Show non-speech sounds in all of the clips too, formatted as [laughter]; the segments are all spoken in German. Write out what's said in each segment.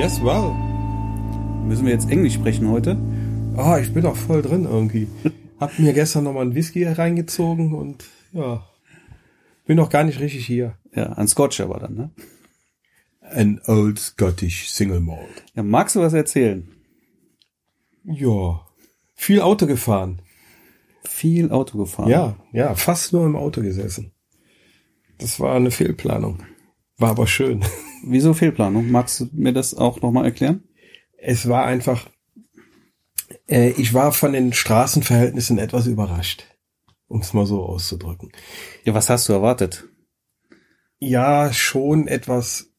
Yes, well. Müssen wir jetzt Englisch sprechen heute? Ah, ich bin doch voll drin irgendwie. Hab mir gestern nochmal einen Whisky reingezogen und ja, bin noch gar nicht richtig hier. Ja, ein Scotch aber dann, ne? An Old Scottish Single Malt. Ja, magst du was erzählen? Ja, viel Auto gefahren. Viel Auto gefahren. Ja, ja, fast nur im Auto gesessen. Das war eine Fehlplanung. War aber schön. Wieso Fehlplanung? Magst du mir das auch nochmal erklären? Es war einfach, äh, ich war von den Straßenverhältnissen etwas überrascht, um es mal so auszudrücken. Ja, was hast du erwartet? Ja, schon etwas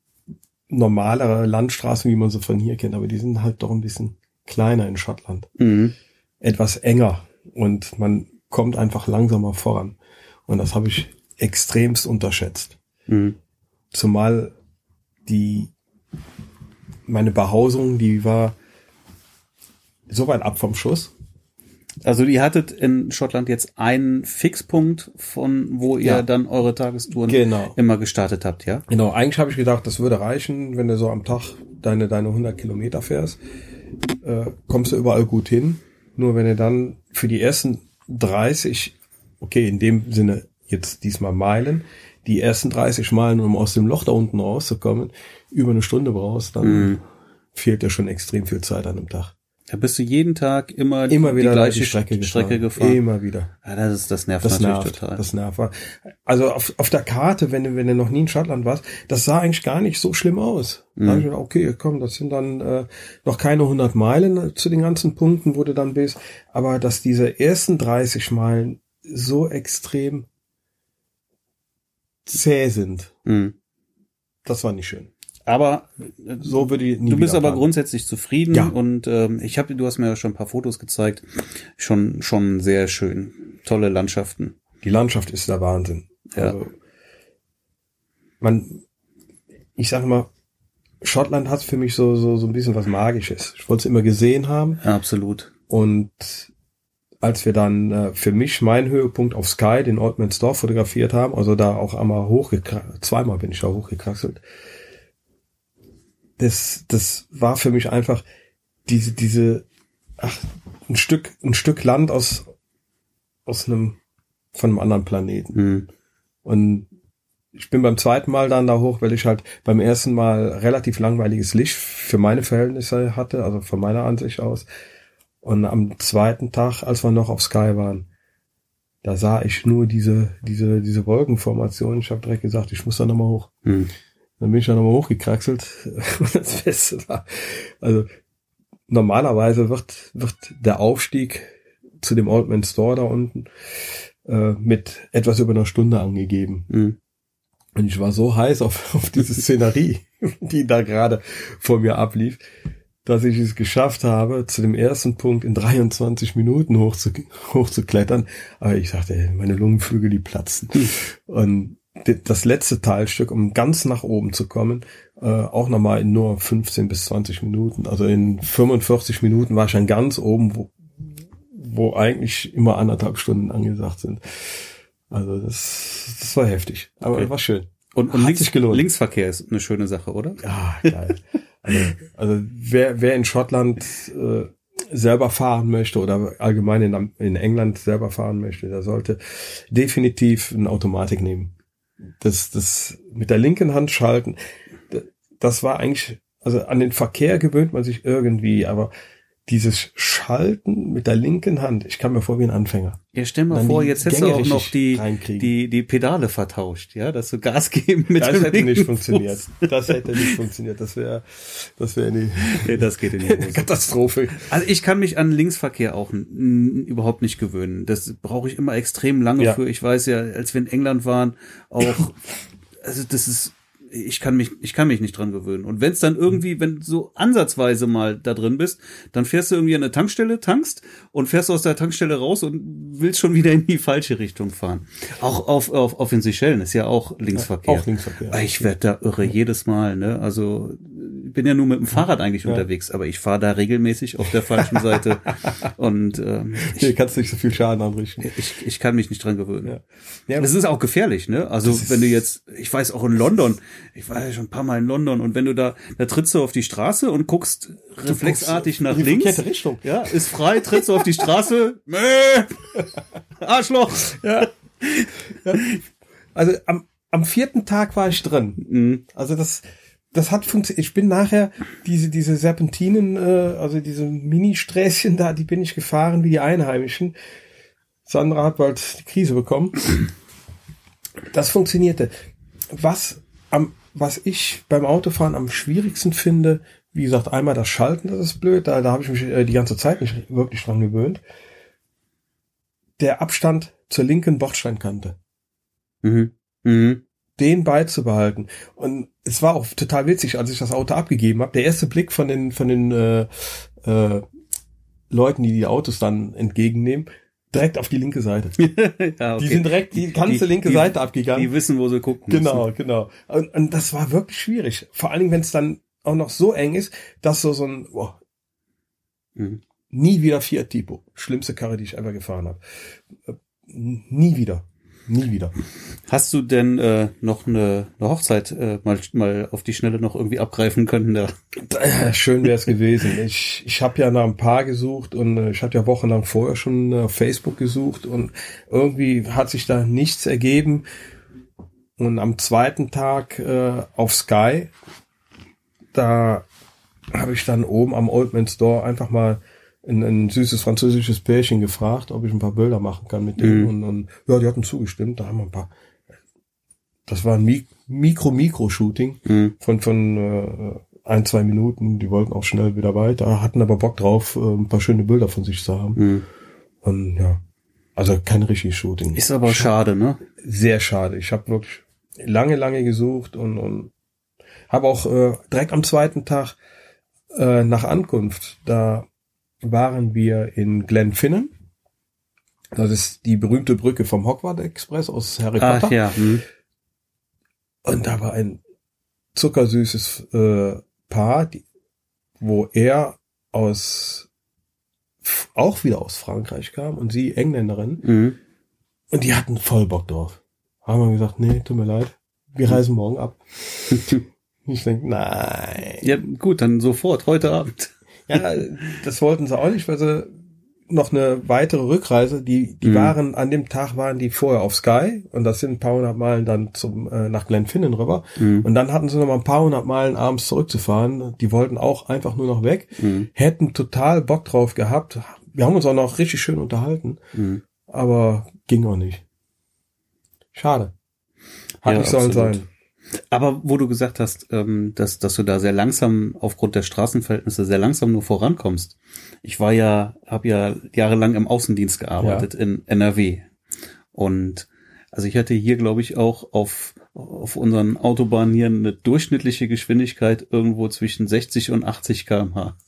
normalere Landstraßen, wie man sie von hier kennt, aber die sind halt doch ein bisschen kleiner in Schottland. Mhm. Etwas enger und man kommt einfach langsamer voran. Und das habe ich extremst unterschätzt. Mhm. Zumal die, meine Behausung, die war so weit ab vom Schuss. Also ihr hattet in Schottland jetzt einen Fixpunkt, von wo ihr Ja. dann eure Tagestouren Genau. immer gestartet habt, ja? Genau, eigentlich habe ich gedacht, das würde reichen, wenn du so am Tag deine, deine 100 Kilometer fährst, äh, kommst du überall gut hin. Nur wenn du dann für die ersten 30, okay, in dem Sinne jetzt diesmal Meilen, die ersten 30 Meilen, um aus dem Loch da unten rauszukommen, über eine Stunde brauchst, dann Mhm. fehlt dir schon extrem viel Zeit an dem Tag. Da bist du jeden Tag immer, Immer wieder die gleiche die Strecke, gefahren. Strecke gefahren. Immer wieder. Ja, das ist, das nervt Das natürlich nervt, total. das nervt. Also auf, auf der Karte, wenn du, wenn du noch nie in Schottland warst, das sah eigentlich gar nicht so schlimm aus. Da hab ich gedacht, okay, komm, das sind dann äh, noch keine 100 Meilen zu den ganzen Punkten, wo du dann bist. Aber dass diese ersten 30 Meilen so extrem zäh sind, Mhm. das war nicht schön. Aber äh, So würde ich nie du bist aber fahren. grundsätzlich zufrieden Ja. und ähm, ich habe, du hast mir ja schon ein paar Fotos gezeigt, schon schon sehr schön, tolle Landschaften. Die Landschaft ist der Wahnsinn. Ja. Also, man, ich sag mal, Schottland hat für mich so, so, so ein bisschen was Magisches. Ich wollte es immer gesehen haben. Ja, absolut. Und als wir dann äh, für mich meinen Höhepunkt auf Sky, den Oldmansdorf, fotografiert haben, also da auch einmal hochgekraxelt, zweimal bin ich da hochgekraxelt, das, das war für mich einfach diese, diese, ach, ein Stück, ein Stück Land aus, aus einem, von einem anderen Planeten. Mhm. Und ich bin beim zweiten Mal dann da hoch, weil ich halt beim ersten Mal relativ langweiliges Licht für meine Verhältnisse hatte, also von meiner Ansicht aus. Und am zweiten Tag, als wir noch auf Sky waren, da sah ich nur diese, diese, diese Wolkenformation. Ich habe direkt gesagt, ich muss da nochmal hoch. Mhm. Dann bin ich da nochmal hochgekraxelt. [laughs] Und das Beste war, also normalerweise wird, wird der Aufstieg zu dem Old Man Store da unten äh, mit etwas über einer Stunde angegeben. Mhm. Und ich war so heiß auf, auf diese Szenerie, [laughs] die da gerade vor mir ablief, dass ich es geschafft habe, zu dem ersten Punkt in 23 Minuten hochzu, hochzuklettern. Aber ich sagte, ey, meine Lungenflügel, die platzen. Und d- das letzte Teilstück, um ganz nach oben zu kommen, äh, auch nochmal in nur 15 bis 20 Minuten. Also in 45 Minuten war ich dann ganz oben, wo, wo eigentlich immer anderthalb Stunden angesagt sind. Also das, das war heftig, aber Okay. war schön. Und, und Hat links, sich gelohnt. Linksverkehr ist eine schöne Sache, oder? Ja, geil. [laughs] also, wer, wer in Schottland äh, selber fahren möchte oder allgemein in, in England selber fahren möchte, der sollte definitiv eine Automatik nehmen. Das, das mit der linken Hand schalten, das war eigentlich, also an den Verkehr gewöhnt man sich irgendwie, aber dieses Schalten mit der linken Hand, ich kam mir vor wie ein Anfänger. Ja, stell mal vor, jetzt hättest du auch noch die, die, die Pedale vertauscht, ja, dass du Gas geben mit Das dem hätte nicht funktioniert. Das hätte nicht funktioniert. Das wäre, das wäre eine [laughs] Nee, das geht in die. [laughs] Katastrophe. Also ich kann mich an Linksverkehr auch überhaupt nicht gewöhnen. Das brauche ich immer extrem lange Ja. für. Ich weiß ja, als wir in England waren, auch, also das ist, ich kann mich, ich kann mich nicht dran gewöhnen. Und wenn es dann irgendwie, wenn du so ansatzweise mal da drin bist, dann fährst du irgendwie an eine Tankstelle, tankst und fährst aus der Tankstelle raus und willst schon wieder in die falsche Richtung fahren. Auch auf, auf, auf den Seychellen ist ja auch Linksverkehr. auch Linksverkehr. Ich werde da irre jedes Mal, ne? Also bin ja nur mit dem Fahrrad eigentlich ja. unterwegs, aber ich fahre da regelmäßig auf der falschen Seite [laughs] und ähm, ich, Hier kannst nicht so viel Schaden anrichten. Ich, ich kann mich nicht dran gewöhnen. Ja. Ja, das ist auch gefährlich, ne? Also wenn du jetzt, ich weiß auch in London, ich war ja schon ein paar Mal in London und wenn du da, da trittst du auf die Straße und guckst reflexartig guckst nach links. Richtung. Ja, ist frei, trittst du auf die Straße. [laughs] Arschloch. Ja. ja. Also am, am vierten Tag war ich drin. Mhm. Also das, das hat funktioniert. Ich bin nachher diese, diese Serpentinen, äh, also diese Mini-Sträßchen da, die bin ich gefahren wie die Einheimischen. Sandra hat bald die Krise bekommen. Das funktionierte. Was am, was ich beim Autofahren am schwierigsten finde, wie gesagt, einmal das Schalten, das ist blöd, da, da habe ich mich äh, die ganze Zeit nicht wirklich dran gewöhnt. Der Abstand zur linken Bordsteinkante. Mhm. Mhm. Den beizubehalten. Und es war auch total witzig, als ich das Auto abgegeben habe. Der erste Blick von den, von den äh, äh, Leuten, die die Autos dann entgegennehmen, direkt auf die linke Seite. [laughs] ja, okay. Die sind direkt die ganze die, linke die, Seite abgegangen. Die wissen, wo sie gucken Genau, müssen. genau. Und, und das war wirklich schwierig. Vor allen Dingen, wenn es dann auch noch so eng ist, dass so so ein boah, mhm. nie wieder Fiat Tipo. Schlimmste Karre, die ich ever gefahren habe. Äh, nie wieder. Nie wieder. Hast du denn äh, noch eine, eine Hochzeit äh, mal, mal auf die Schnelle noch irgendwie abgreifen können? Da? Äh, schön wäre es gewesen. Ich, ich habe ja nach ein paar gesucht und äh, ich hatte ja wochenlang vorher schon auf Facebook gesucht und irgendwie hat sich da nichts ergeben. Und am zweiten Tag äh, auf Sky, da habe ich dann oben am Old Man Store einfach mal ein, ein süßes französisches Pärchen gefragt, ob ich ein paar Bilder machen kann mit denen. Mhm. Und, und ja, die hatten zugestimmt. Da haben wir ein paar. Das war ein Mikro-Mikro-Shooting mhm. von, von äh, ein, zwei Minuten. Die wollten auch schnell wieder weiter, hatten aber Bock drauf, äh, ein paar schöne Bilder von sich zu haben. Mhm. Und ja, also kein richtiges Shooting. Ist aber schade, ne? Sehr schade. Ich habe wirklich lange, lange gesucht und, und habe auch äh, direkt am zweiten Tag äh, nach Ankunft da waren wir in Glenfinnan. Das ist die berühmte Brücke vom Hogwarts Express aus Harry Potter. Ach, ja. Hm. Und da war ein zuckersüßes äh, Paar, die, wo er aus auch wieder aus Frankreich kam und sie Engländerin. Mhm. Und die hatten voll Bock drauf. Haben wir gesagt, nee, tut mir leid, wir reisen morgen ab. [laughs] ich denke, nein. Ja, gut, dann sofort, heute Abend. Ja, das wollten sie auch nicht, weil sie noch eine weitere Rückreise, die, die mhm. waren, an dem Tag waren die vorher auf Sky und das sind ein paar hundert Meilen dann zum, äh, nach Glenfinnan rüber. Mhm. Und dann hatten sie noch mal ein paar hundert Meilen abends zurückzufahren. Die wollten auch einfach nur noch weg, mhm. hätten total Bock drauf gehabt. Wir haben uns auch noch richtig schön unterhalten, mhm. aber ging auch nicht. Schade. Hat ja, nicht sollen sein. Aber wo du gesagt hast, ähm, dass, dass du da sehr langsam aufgrund der Straßenverhältnisse sehr langsam nur vorankommst. Ich war ja, habe ja jahrelang im Außendienst gearbeitet ja. in NRW. Und also ich hatte hier, glaube ich, auch auf auf unseren Autobahnen hier eine durchschnittliche Geschwindigkeit irgendwo zwischen 60 und 80 kmh. [laughs]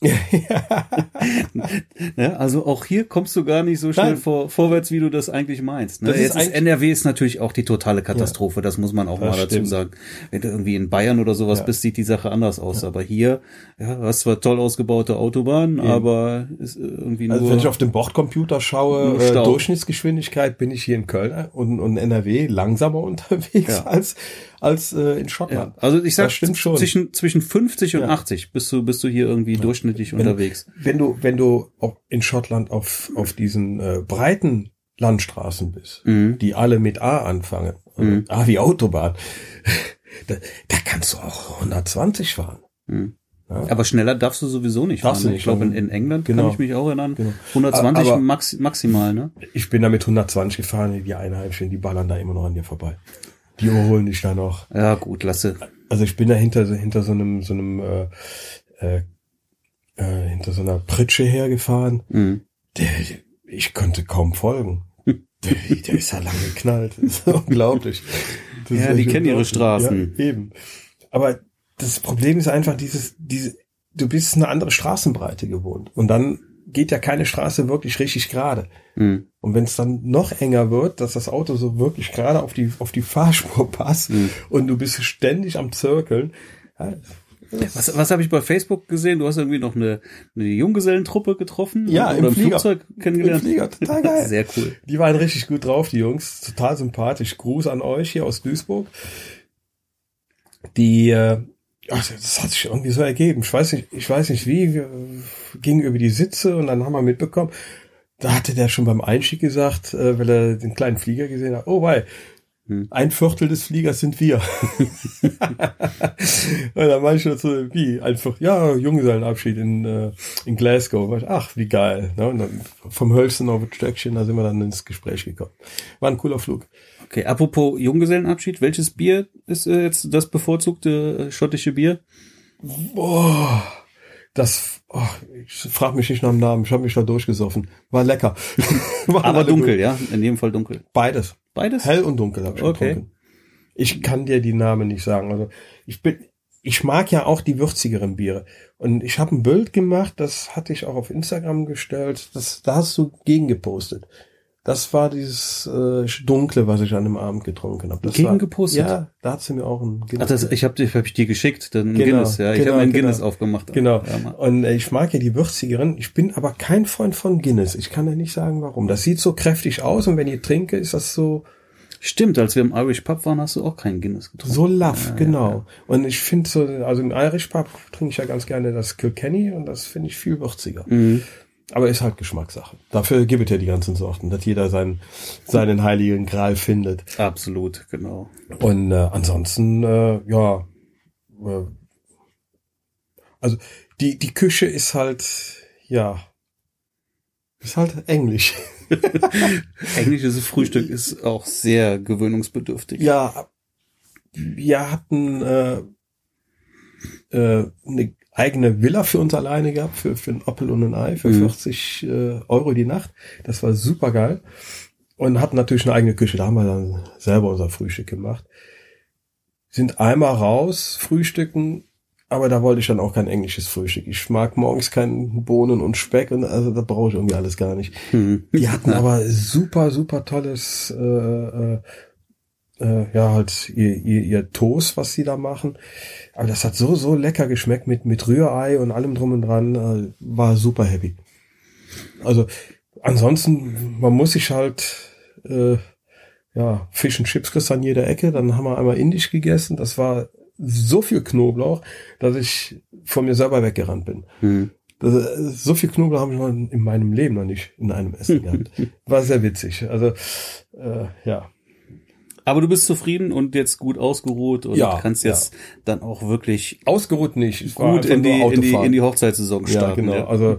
ja, also auch hier kommst du gar nicht so schnell vor, vorwärts, wie du das eigentlich meinst. Ne? Jetzt ist NRW ist natürlich auch die totale Katastrophe, ja, das muss man auch mal dazu stimmt. sagen. Wenn du irgendwie in Bayern oder sowas ja. bist, sieht die Sache anders aus. Aber hier, ja, hast zwar toll ausgebaute Autobahnen, aber ist irgendwie nur. Also wenn ich auf den Bordcomputer schaue, äh, Durchschnittsgeschwindigkeit bin ich hier in Köln und, und NRW langsamer [laughs] unterwegs als als äh, in Schottland. Ja, also ich sag schon. zwischen zwischen 50 und ja. 80 bist du bist du hier irgendwie ja. durchschnittlich wenn, unterwegs. Wenn du wenn du auch in Schottland auf auf diesen äh, breiten Landstraßen bist, mhm. die alle mit A anfangen, mhm. A wie Autobahn, [laughs] da, da kannst du auch 120 fahren. Mhm. Ja. Aber schneller darfst du sowieso nicht fahren. Ne? Ich glaube, in, in, England genau. kann ich mich auch erinnern. Genau. 120 Aber max, maximal, ne? Ich bin da mit 120 gefahren, die Einheimischen, die ballern da immer noch an dir vorbei. Die holen dich da noch. Ja, gut, lasse. Also ich bin da hinter, hinter so einem, so einem, äh, äh, äh, hinter so einer Pritsche hergefahren. Mhm. Der, ich konnte kaum folgen. Der, der ist ja lang geknallt. Das ist unglaublich. Das ja, die kennen ihre Straßen. Ja, eben. Aber das Problem ist einfach dieses, diese, du bist eine andere Straßenbreite gewohnt. Und dann geht ja keine Straße wirklich richtig gerade. Mhm. Und wenn es dann noch enger wird, dass das Auto so wirklich gerade auf die, auf die Fahrspur passt mhm. und du bist ständig am Zirkeln, ja, Was, was habe ich bei Facebook gesehen? Du hast irgendwie noch eine, eine Junggesellentruppe getroffen Ja, oder im im Flieger. Flugzeug kennengelernt. Im Flieger, total geil. [laughs] Sehr cool. Die waren richtig gut drauf, die Jungs. Total sympathisch. Gruß an euch hier aus Duisburg. Die, äh, ach, das hat sich irgendwie so ergeben. Ich weiß nicht, ich weiß nicht wie, wir gingen über die Sitze und dann haben wir mitbekommen, da hatte der schon beim Einstieg gesagt, äh, weil er den kleinen Flieger gesehen hat, oh wei. Ein Viertel des Fliegers sind wir. [laughs] und dann war ich schon so, wie, einfach, ja, Junggesellenabschied in, äh, in Glasgow. War ich, Ach, wie geil. Ne? Und dann vom Hölzchen auf das Stöckchen, da sind wir dann ins Gespräch gekommen. War ein cooler Flug. Okay, apropos Junggesellenabschied, welches Bier ist äh, jetzt das bevorzugte äh, schottische Bier? Boah, das, oh, ich frag mich nicht nach dem Namen, ich habe mich da durchgesoffen. War lecker. [laughs] Waren Aber dunkel, gut. ja, in jedem Fall dunkel. Beides. Beides? Hell und dunkel habe ich Okay. getrunken. Ich kann dir die Namen nicht sagen. Also ich bin, ich mag ja auch die würzigeren Biere. Und ich habe ein Bild gemacht, das hatte ich auch auf Instagram gestellt. Das, da hast du gegen gepostet. Das war dieses äh, Dunkle, was ich an dem Abend getrunken habe. Das Gegen war, gepostet? Ja, da hat sie mir auch ein Ach, das, ich habe hab ich dir geschickt, den Genau, Guinness, ja. Ich genau, habe einen genau. Guinness aufgemacht. Genau. Ja, und äh, ich mag ja die würzigeren. Ich bin aber kein Freund von Guinness. Ich kann ja nicht sagen, warum. Das sieht so kräftig aus und wenn ich trinke, ist das so Stimmt, als wir im Irish Pub waren, hast du auch keinen Guinness getrunken. so laff, Ja, genau. Und ich finde so, also im Irish Pub trinke ich ja ganz gerne das Kilkenny und das finde ich viel würziger. Mhm. Aber ist halt Geschmackssache. Dafür gibt es ja die ganzen Sorten, dass jeder seinen, seinen heiligen Gral findet. Absolut, genau. Und äh, ansonsten, äh, ja, äh, also die, die Küche ist halt, ja, ist halt englisch. [laughs] Englisches Frühstück ist auch sehr gewöhnungsbedürftig. Ja, wir hatten äh, äh, eine eigene Villa für uns alleine gehabt, für, für ein Opel und ein Ei, für Mhm. 40 äh, Euro die Nacht. Das war super geil. Und hatten natürlich eine eigene Küche. Da haben wir dann selber unser Frühstück gemacht. Sind einmal raus, frühstücken, aber da wollte ich dann auch kein englisches Frühstück. Ich mag morgens keinen Bohnen und Speck und also da brauche ich irgendwie alles gar nicht. Hm. Die hatten aber super, super tolles, äh, äh, äh, ja, halt ihr, ihr, ihr Toast, was sie da machen. Aber das hat so, so lecker geschmeckt mit, mit Rührei und allem drum und dran. Äh, war super happy. Also, ansonsten, man muss sich halt, äh, ja, Fish and Chips kriegst an jeder Ecke. Dann haben wir einmal indisch gegessen. Das war so viel Knoblauch, dass ich von mir selber weggerannt bin. Hm. Das, äh, so viel Knoblauch habe ich noch in meinem Leben noch nicht in einem Essen gehabt. [laughs] War sehr witzig. Also äh, ja, Aber du bist zufrieden und jetzt gut ausgeruht und Ja, kannst jetzt dann auch wirklich ausgeruht nicht. Gut in die, in die, in die Hochzeitssaison ja, starten. genau. Also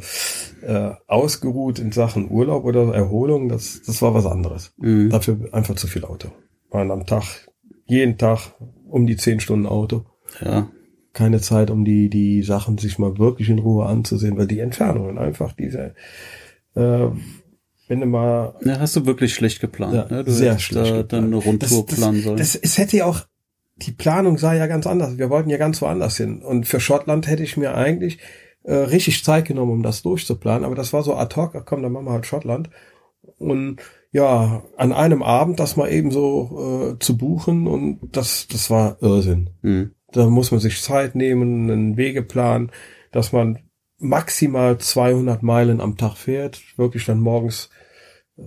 äh, ausgeruht in Sachen Urlaub oder Erholung, das das war was anderes. Mhm. Dafür einfach zu viel Auto. Waren am Tag jeden Tag um die zehn Stunden Auto. ja. Keine Zeit, um die die Sachen sich mal wirklich in Ruhe anzusehen, weil die Entfernungen einfach diese äh, wenn du mal Ja, hast du wirklich schlecht geplant. Ja, ne? Du sehr hättest schlecht da geplant. dann eine Rundtour das, planen sollen. Das, es hätte ja auch, die Planung sah ja ganz anders. Wir wollten ja ganz woanders hin. Und für Schottland hätte ich mir eigentlich äh, richtig Zeit genommen, um das durchzuplanen. Aber das war so ad hoc, ach komm, dann machen wir halt Schottland. Und ja, an einem Abend das mal eben so äh, zu buchen und das, das war Irrsinn. Hm. Da muss man sich Zeit nehmen, einen Wegeplan, dass man maximal 200 Meilen am Tag fährt, wirklich dann morgens äh,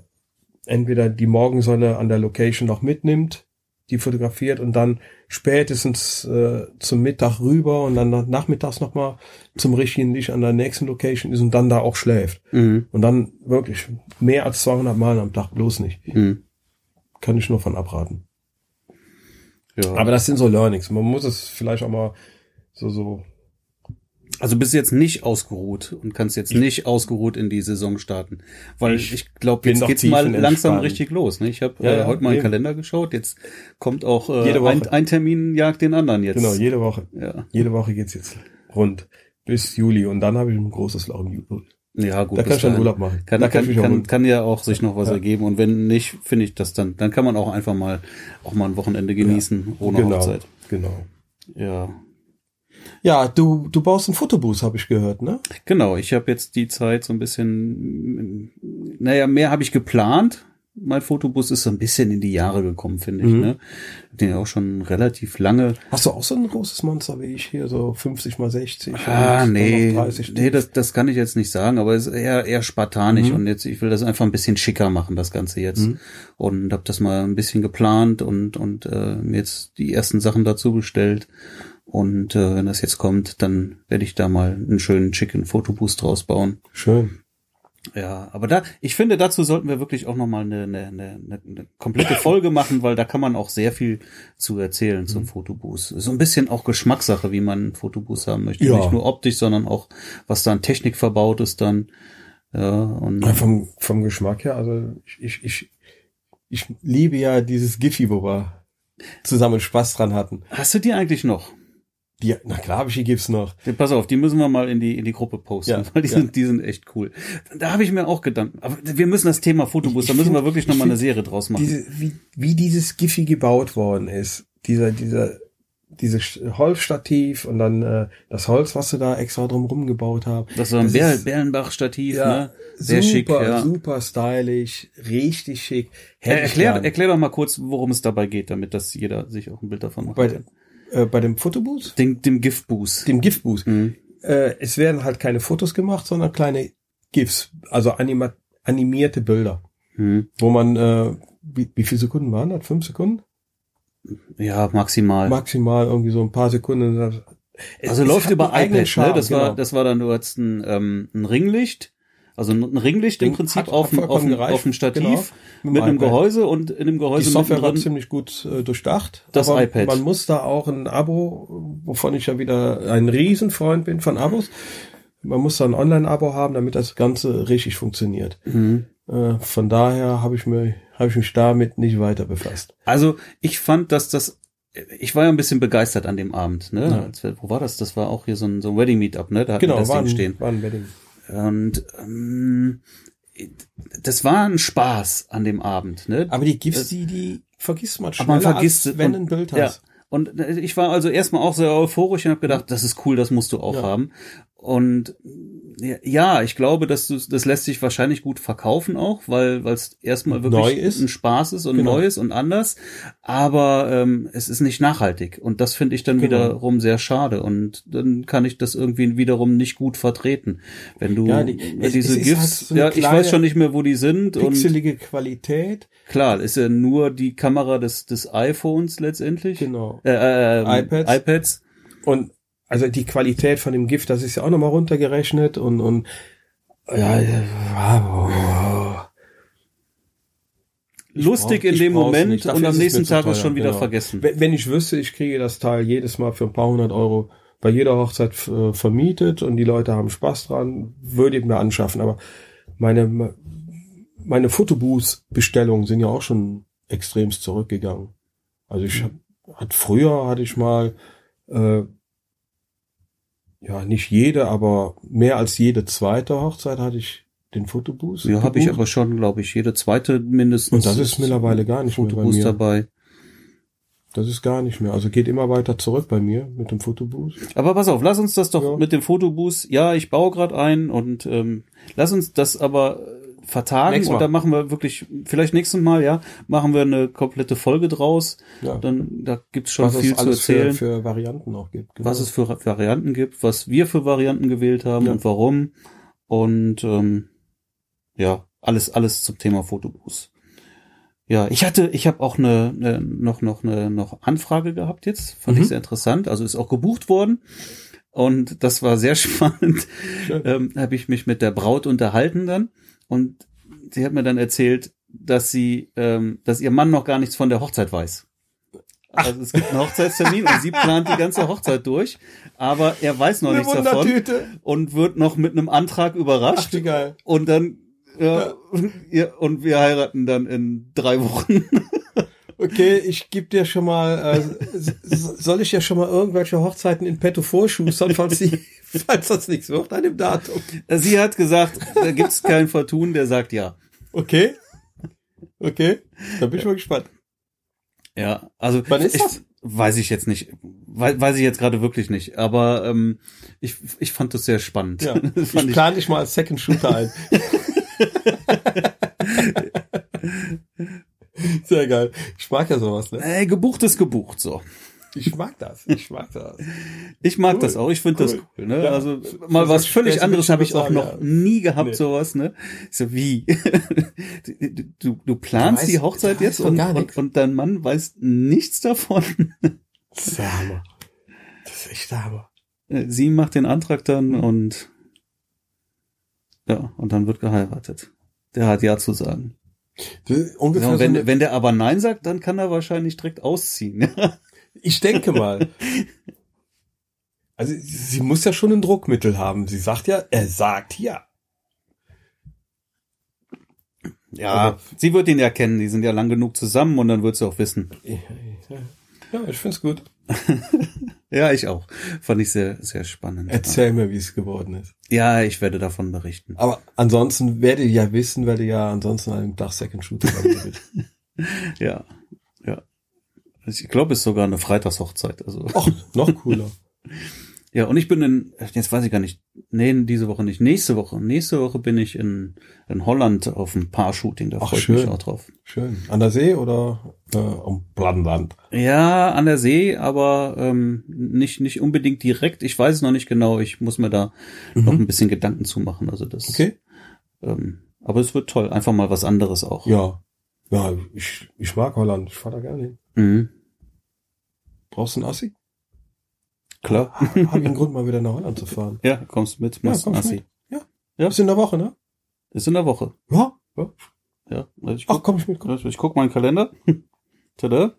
entweder die Morgensonne an der Location noch mitnimmt, die fotografiert und dann spätestens äh, zum Mittag rüber und dann nach- nachmittags nochmal zum richtigen Licht an der nächsten Location ist und dann da auch schläft. Mhm. Und dann wirklich mehr als 200 Meilen am Tag bloß nicht. Mhm. Kann ich nur von abraten. Ja. Aber das sind so Learnings. Man muss es vielleicht auch mal so, so Also bist jetzt nicht ausgeruht und kannst jetzt nicht ausgeruht in die Saison starten. Weil Ich ich, glaube, jetzt geht's mal langsam richtig los. Ne? Ich habe Ja, äh, ja, heute mal in den eben. Kalender geschaut. Jetzt kommt auch äh, Jede Woche. ein, ein Termin jagt den anderen jetzt. Genau, jede Woche. ja. Jede Woche geht's jetzt rund bis Juli und dann habe ich ein großes Loch im Juli. ja, gut. Da kann ich dann. Urlaub machen. Kann, da kann, kann, kann, erholen. ja auch sich noch was Ja. ergeben. Und wenn nicht, finde ich das dann. Dann kann man auch einfach mal auch mal ein Wochenende genießen ohne genau, Hochzeit. genau. Ja. Ja, du du baust einen Fotobooth, habe ich gehört, ne? Genau, ich habe jetzt die Zeit so ein bisschen, naja, mehr habe ich geplant, mein Fotobus ist so ein bisschen in die Jahre gekommen, finde ich. Mhm. Ne? Den ja auch schon relativ lange. Hast du auch so ein großes Monster wie ich hier, so 50 mal 60? Ah, nee, noch 30 nee, das, das kann ich jetzt nicht sagen, aber es ist eher, eher spartanisch Mhm. und jetzt, ich will das einfach ein bisschen schicker machen, das Ganze jetzt. Mhm. Und habe das mal ein bisschen geplant und, und äh, mir jetzt die ersten Sachen dazu bestellt. Und äh, wenn das jetzt kommt, dann werde ich da mal einen schönen schicken Fotoboost draus bauen. Schön. Ja, aber da, ich finde, dazu sollten wir wirklich auch nochmal eine, eine, eine, eine komplette Folge machen, weil da kann man auch sehr viel zu erzählen zum Mhm. Fotoboost. So ein bisschen auch Geschmackssache, wie man einen Fotoboost haben möchte. Ja. Nicht nur optisch, sondern auch, was da an Technik verbaut ist dann. Ja, und Ja, vom, vom Geschmack her, also ich, ich, ich, ich liebe ja dieses Giphy, wo wir zusammen Spaß dran hatten. hast du die eigentlich noch? Die, na klar, die gibt's noch. Pass auf, die müssen wir mal in die in die Gruppe posten, Ja, weil die ja. sind die sind echt cool. Da habe ich mir auch gedacht, aber wir müssen das Thema Fotoboost, Ich- da müssen wir find- wirklich ich noch mal eine Serie draus machen. Diese, wie, wie dieses Giphy gebaut worden ist. Dieser, dieser, dieses Holzstativ und dann äh, das Holz, was sie da extra drumrum gebaut haben. das war ein Ber Berlenbach-Stativ, Ja, ne? Sehr super, schick, ja. super stylisch, richtig schick. Äh, Hätte erklär, erklär doch mal kurz, worum es dabei geht, damit das jeder sich auch ein Bild davon macht. bei, äh, bei dem Fotobooth, dem, dem Giftboost. dem GIF-Booth, Mhm. äh, es werden halt keine Fotos gemacht, sondern kleine GIFs, also anima animierte Bilder, Mhm. wo man, äh, wie, wie viele Sekunden waren das? Fünf Sekunden? Ja, maximal. Maximal irgendwie so ein paar Sekunden. Es- also es läuft über iPad, Charme, ne? Das war, genau. das war dann, du hattest ein, ähm, ein Ringlicht, also ein Ringlicht im Prinzip hat- auf, hat auf, auf dem Stativ genau, mit einem iPad. Gehäuse und in dem Die Gehäuse Software war ziemlich gut äh, durchdacht. Das iPad. Man muss da auch ein Abo, wovon ich ja wieder ein Riesenfreund bin von Abos. Man muss da ein Online-Abo haben, damit das Ganze richtig funktioniert. Mhm. Äh, von daher habe ich mir, habe ich mich damit nicht weiter befasst. Also ich fand, dass das, ich war ja ein bisschen begeistert an dem Abend, ne? Ja. Wo war das? Das war auch hier so ein, so ein Wedding Meetup, ne? Da hatten wir Genau, das war Ding stehen. war ein Wedding. Und ähm, das war ein Spaß an dem Abend, ne? Aber die GIFs, Das- die, die vergisst man Aber schneller, man vergisst als wenn du ein Bild Ja. hast. Und äh, ich war also erstmal auch sehr euphorisch und habe gedacht, das ist cool, das musst du auch Ja. haben. Und ja, ich glaube, dass du das lässt sich wahrscheinlich gut verkaufen auch, weil weil es erstmal wirklich ein Spaß ist und Genau. neu ist und anders. Aber ähm, es ist nicht nachhaltig und das finde ich dann Genau. wiederum sehr schade und dann kann ich das irgendwie wiederum nicht gut vertreten, wenn du Ja, die- es- diese es GIFs, halt so ja, ich weiß schon nicht mehr, wo die sind und Pixelige Qualität. klar, ist ja nur die Kamera des des iPhones letztendlich, Genau. äh, äh, iPads. iPads. Und also die Qualität von dem Gift, das ist ja auch nochmal runtergerechnet und, und ja, ja, lustig brauch- in dem Moment nicht. Und am nächsten Tag ist schon wieder genau. vergessen. wenn, wenn ich wüsste, ich kriege das Teil jedes Mal für ein paar hundert Euro bei jeder Hochzeit äh, vermietet und die Leute haben Spaß dran, würde ich mir anschaffen. Aber meine, meine Fotobooth-Bestellungen sind ja auch schon extremst zurückgegangen. Also ich hab, hat früher hatte ich mal äh, ja nicht jede, aber mehr als jede zweite Hochzeit hatte ich den Fotobooth. Ja, habe ich aber schon, glaube ich, jede zweite mindestens. Und das ist mittlerweile gar nicht mehr bei Fotoboost mir. dabei. Das ist gar nicht mehr. Also geht immer weiter zurück bei mir mit dem Fotobooth. Aber pass auf, lass uns das doch Ja. mit dem Fotoboost. Ja, ich baue gerade ein und ähm, lass uns das aber vertagen Nächstes und dann machen wir wirklich, vielleicht nächstes Mal, ja, machen wir eine komplette Folge draus. Ja. Dann da gibt's schon was viel zu erzählen. für, für Varianten auch gibt. Genau. was es für Varianten gibt, was wir für Varianten gewählt haben Ja. und warum. Und ähm, ja, alles, alles zum Thema Fotoboost. Ja, ich hatte, ich habe auch eine, eine noch noch eine noch Anfrage gehabt jetzt, fand Mhm. ich sehr interessant. Also ist auch gebucht worden und das war sehr [laughs] spannend. Schön. Ähm, habe ich mich mit der Braut unterhalten dann und sie hat mir dann erzählt, dass sie, ähm, dass ihr Mann noch gar nichts von der Hochzeit weiß. Also es gibt einen Hochzeitstermin und sie plant die ganze Hochzeit durch, aber er weiß noch Eine nichts davon und wird noch mit einem Antrag überrascht Ach, geil. und dann ja, ja, [laughs] und wir heiraten dann in drei Wochen. Okay, ich gebe dir schon mal, äh, soll ich ja schon mal irgendwelche Hochzeiten in petto vorschustern, falls, die, [laughs] falls das nichts wird an dem Datum. Sie hat gesagt, da gibt's kein Vertun, der sagt ja. Okay. Okay. Da bin ich mal gespannt. Ja, also Wann ist ich, das? weiß ich jetzt nicht, weiß, weiß ich jetzt gerade wirklich nicht, aber ähm, ich, ich fand das sehr spannend. Ja. [laughs] Ich plane dich mal als Second Shooter ein. [laughs] Sehr geil. Ich mag ja sowas, ne? Ey, gebucht ist gebucht, so. Ich mag das. Ich mag das. Ich mag Cool. das auch, ich finde das Cool. cool. Ne? Ja. Also mal was völlig anderes habe ich auch sagen, noch ja. nie gehabt, Nee. sowas. Ne? So wie? [laughs] du, du, planst weißt- die Hochzeit jetzt und, und, und dein Mann weiß nichts davon. Das ist der Hammer. Das ist echt der Hammer. Sie macht den Antrag dann und ja, und dann wird geheiratet. Der hat ja zu sagen. Ungefähr Ja, und so wenn, wenn der aber Nein sagt, dann kann er wahrscheinlich direkt ausziehen. ich denke mal. Also sie muss ja schon ein Druckmittel haben. Sie sagt ja, er sagt ja. ja, sie wird ihn ja kennen, die sind ja lang genug zusammen und dann wird sie auch wissen. Ja, ich find's gut. [laughs] Ja, ich auch. Fand ich sehr, sehr spannend. Erzähl mir, wie es geworden ist. Ja, ich werde davon berichten. Aber ansonsten werde ich ja wissen, weil du ja ansonsten an einem Tag Second Shooter. [laughs] Ja, ja. Ich glaube, es ist sogar eine Freitagshochzeit. Also. Och, noch cooler. [laughs] Ja, und ich bin in, jetzt weiß ich gar nicht, nee, diese Woche nicht, nächste Woche. Nächste Woche bin ich in, in Holland auf ein Paar-Shooting, da Ach, freue ich mich auch drauf. Schön. An der See oder äh, am Plattenland? Ja, an der See, aber ähm, nicht, nicht unbedingt direkt. Ich weiß es noch nicht genau. Ich muss mir da noch ein bisschen Gedanken zu machen. Also das. Mhm. Okay. Ähm, aber es wird toll. Einfach mal was anderes auch. Ja. Ja, ich, ich mag Holland. Ich fahr da gerne hin. Mhm. Brauchst du einen Assi? Klar. Habe ich einen Grund, mal wieder nach Holland zu fahren. Ja, kommst mit, Ja, machst komm Assi. mit. Ja. Ja. Ist in der Woche, ne? Ist in der Woche. Ja. ja. Ja. Ich Ach, guck, komm ich mit. Komm. ich guck meinen Kalender. [laughs] Tada.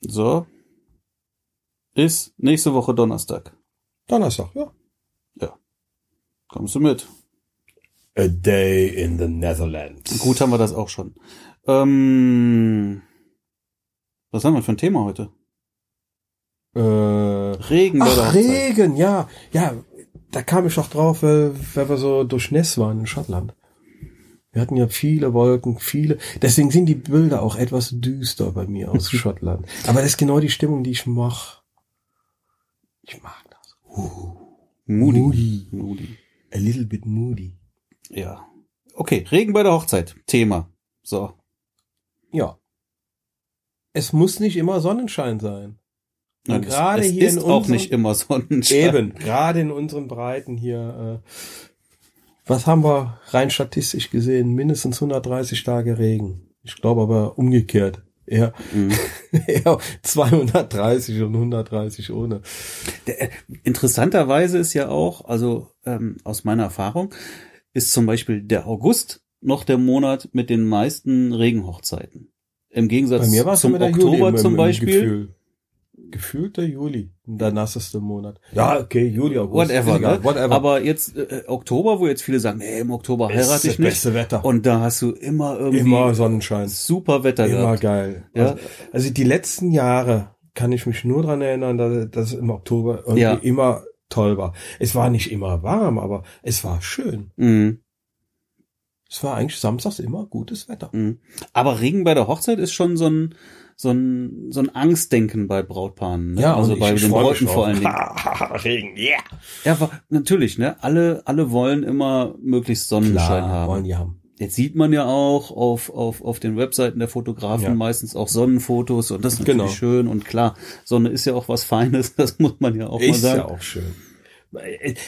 So. Ist nächste Woche Donnerstag. Donnerstag, ja. Kommst du mit? A day in the Netherlands. Gut haben wir das auch schon. Ähm, was haben wir für ein Thema heute? Äh, Regen bei der ach, Hochzeit. Regen, ja. Ja, da kam ich doch drauf, weil, weil wir so durchnässt waren in Schottland. Wir hatten ja viele Wolken, viele. Deswegen sind die Bilder auch etwas düster bei mir aus [laughs] Schottland. Aber das ist genau die Stimmung, die ich mach. Ich mag das. Moody. Moody. Moody. A little bit moody. Ja. Okay, Regen bei der Hochzeit. Thema. So. Ja. Es muss nicht immer Sonnenschein sein. Nein, gerade es, es hier ist in auch unserem- nicht immer Sonnenschein. Eben, gerade in unseren Breiten hier. Äh, was haben wir rein statistisch gesehen? Mindestens 130 Tage Regen. Ich glaube aber umgekehrt. Eher, Mhm. [laughs] eher 230 und 130 ohne. Der, äh, interessanterweise ist ja auch, also ähm, aus meiner Erfahrung, ist zum Beispiel der August noch der Monat mit den meisten Regenhochzeiten. Im Gegensatz zum Oktober Juli im, zum im Beispiel. Gefühl. Gefühlt der Juli, der nasseste Monat. Ja, okay, Juli, August. Whatever, egal, ne? whatever. Aber jetzt äh, Oktober, wo jetzt viele sagen, nee, im Oktober heirate das ich nicht. beste Wetter. Und da hast du immer irgendwie immer Sonnenschein. super Wetter Immer gehabt. geil. Ja. Also, also die letzten Jahre kann ich mich nur dran erinnern, dass, dass es im Oktober irgendwie Ja. immer toll war. Es war nicht immer warm, aber es war schön. Mhm. Es war eigentlich samstags immer gutes Wetter. Mhm. Aber Regen bei der Hochzeit ist schon so ein so ein so ein Angstdenken bei Brautpaaren. Ne? also und bei ich den Bräuten vor allen Dingen. [laughs] Regen, yeah. Ja, aber natürlich, ne? Alle alle wollen immer möglichst Sonnenschein haben. wollen die haben. Jetzt sieht man ja auch auf, auf, auf den Webseiten der Fotografen Ja. meistens auch Sonnenfotos und das ist natürlich Genau. schön und klar, Sonne ist ja auch was Feines, [laughs] das muss man ja auch mal Ist sagen. ja auch schön.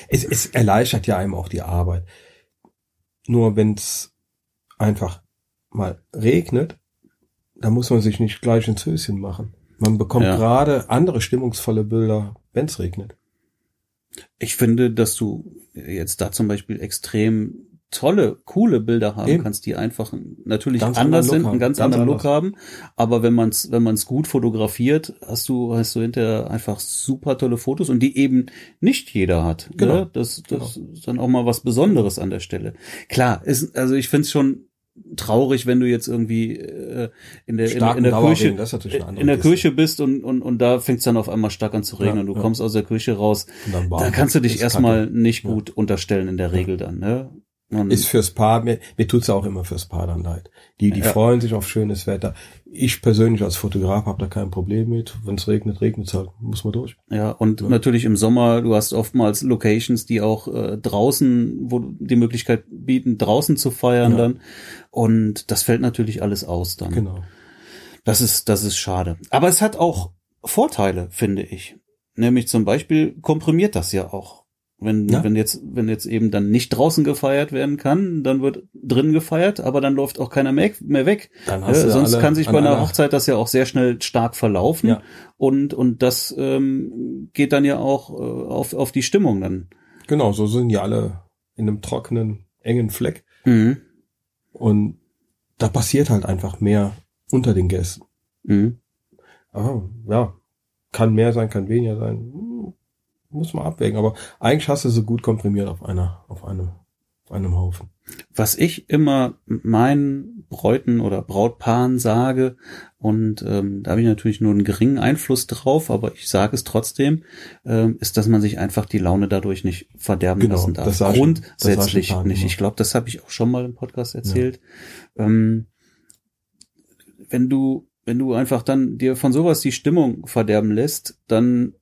Es, es erleichtert ja einem auch die Arbeit. Nur wenn es einfach mal regnet, da muss man sich nicht gleich ins Höschen machen. Man bekommt Ja. gerade andere stimmungsvolle Bilder, wenn es regnet. Ich finde, dass du jetzt da zum Beispiel extrem tolle, coole Bilder haben Eben. kannst, die einfach natürlich Ganz anders sind, einen ganz, Ganz anderen anders. Look haben. Aber wenn man es wenn man's gut fotografiert, hast du, hast du hinterher einfach super tolle Fotos und die eben nicht jeder hat. Genau. Ne? Das, das ist dann auch mal was Besonderes an der Stelle. Klar, ist, also ich finde es schon traurig, wenn du jetzt irgendwie äh, in der, in, Starken in der Kirche natürlich eine andere in der. Kirche bist und, und, und da fängt es dann auf einmal stark an zu regnen Ja, und du ja. kommst aus der Kirche raus, dann da kannst du dich erstmal nicht Ja. gut unterstellen in der Regel dann, ne? Und Ist fürs Paar, mir, mir tut's auch immer fürs Paar dann leid. Die, die Ja. freuen sich auf schönes Wetter. Ich persönlich als Fotograf habe da kein Problem mit. Wenn es regnet, regnet halt. Muss man durch. Ja, und natürlich im Sommer, du hast oftmals Locations, die auch äh, draußen, wo die Möglichkeit bieten, draußen zu feiern Ja. dann. Und das fällt natürlich alles aus dann. Genau. Das ist, das ist schade. Aber es hat auch Vorteile, finde ich. Nämlich zum Beispiel komprimiert das ja auch. Wenn, Ja. wenn jetzt, wenn jetzt eben dann nicht draußen gefeiert werden kann, dann wird drin gefeiert, aber dann läuft auch keiner mehr, mehr weg. Dann Ja, hast du sonst alle kann sich bei einer Hochzeit das ja auch sehr schnell stark verlaufen. Ja. Und, und das ähm, geht dann ja auch äh, auf, auf die Stimmung dann. Genau, so sind die alle in einem trockenen, engen Fleck. Mhm. Und da passiert halt einfach mehr unter den Gästen. Mhm. Aber ja, kann mehr sein, kann weniger sein. Muss man abwägen. Aber eigentlich hast du so gut komprimiert auf einer, auf einem, auf einem Haufen. was ich immer meinen Bräuten oder Brautpaaren sage, und ähm, da habe ich natürlich nur einen geringen Einfluss drauf, aber ich sage es trotzdem, ähm, ist, dass man sich einfach die Laune dadurch nicht verderben Genau, lassen darf. das das Grundsätzlich den Paaren nicht. immer. Ich glaube, das habe ich auch schon mal im Podcast erzählt. Ähm, wenn du, wenn du einfach dann dir von sowas die Stimmung verderben lässt, dann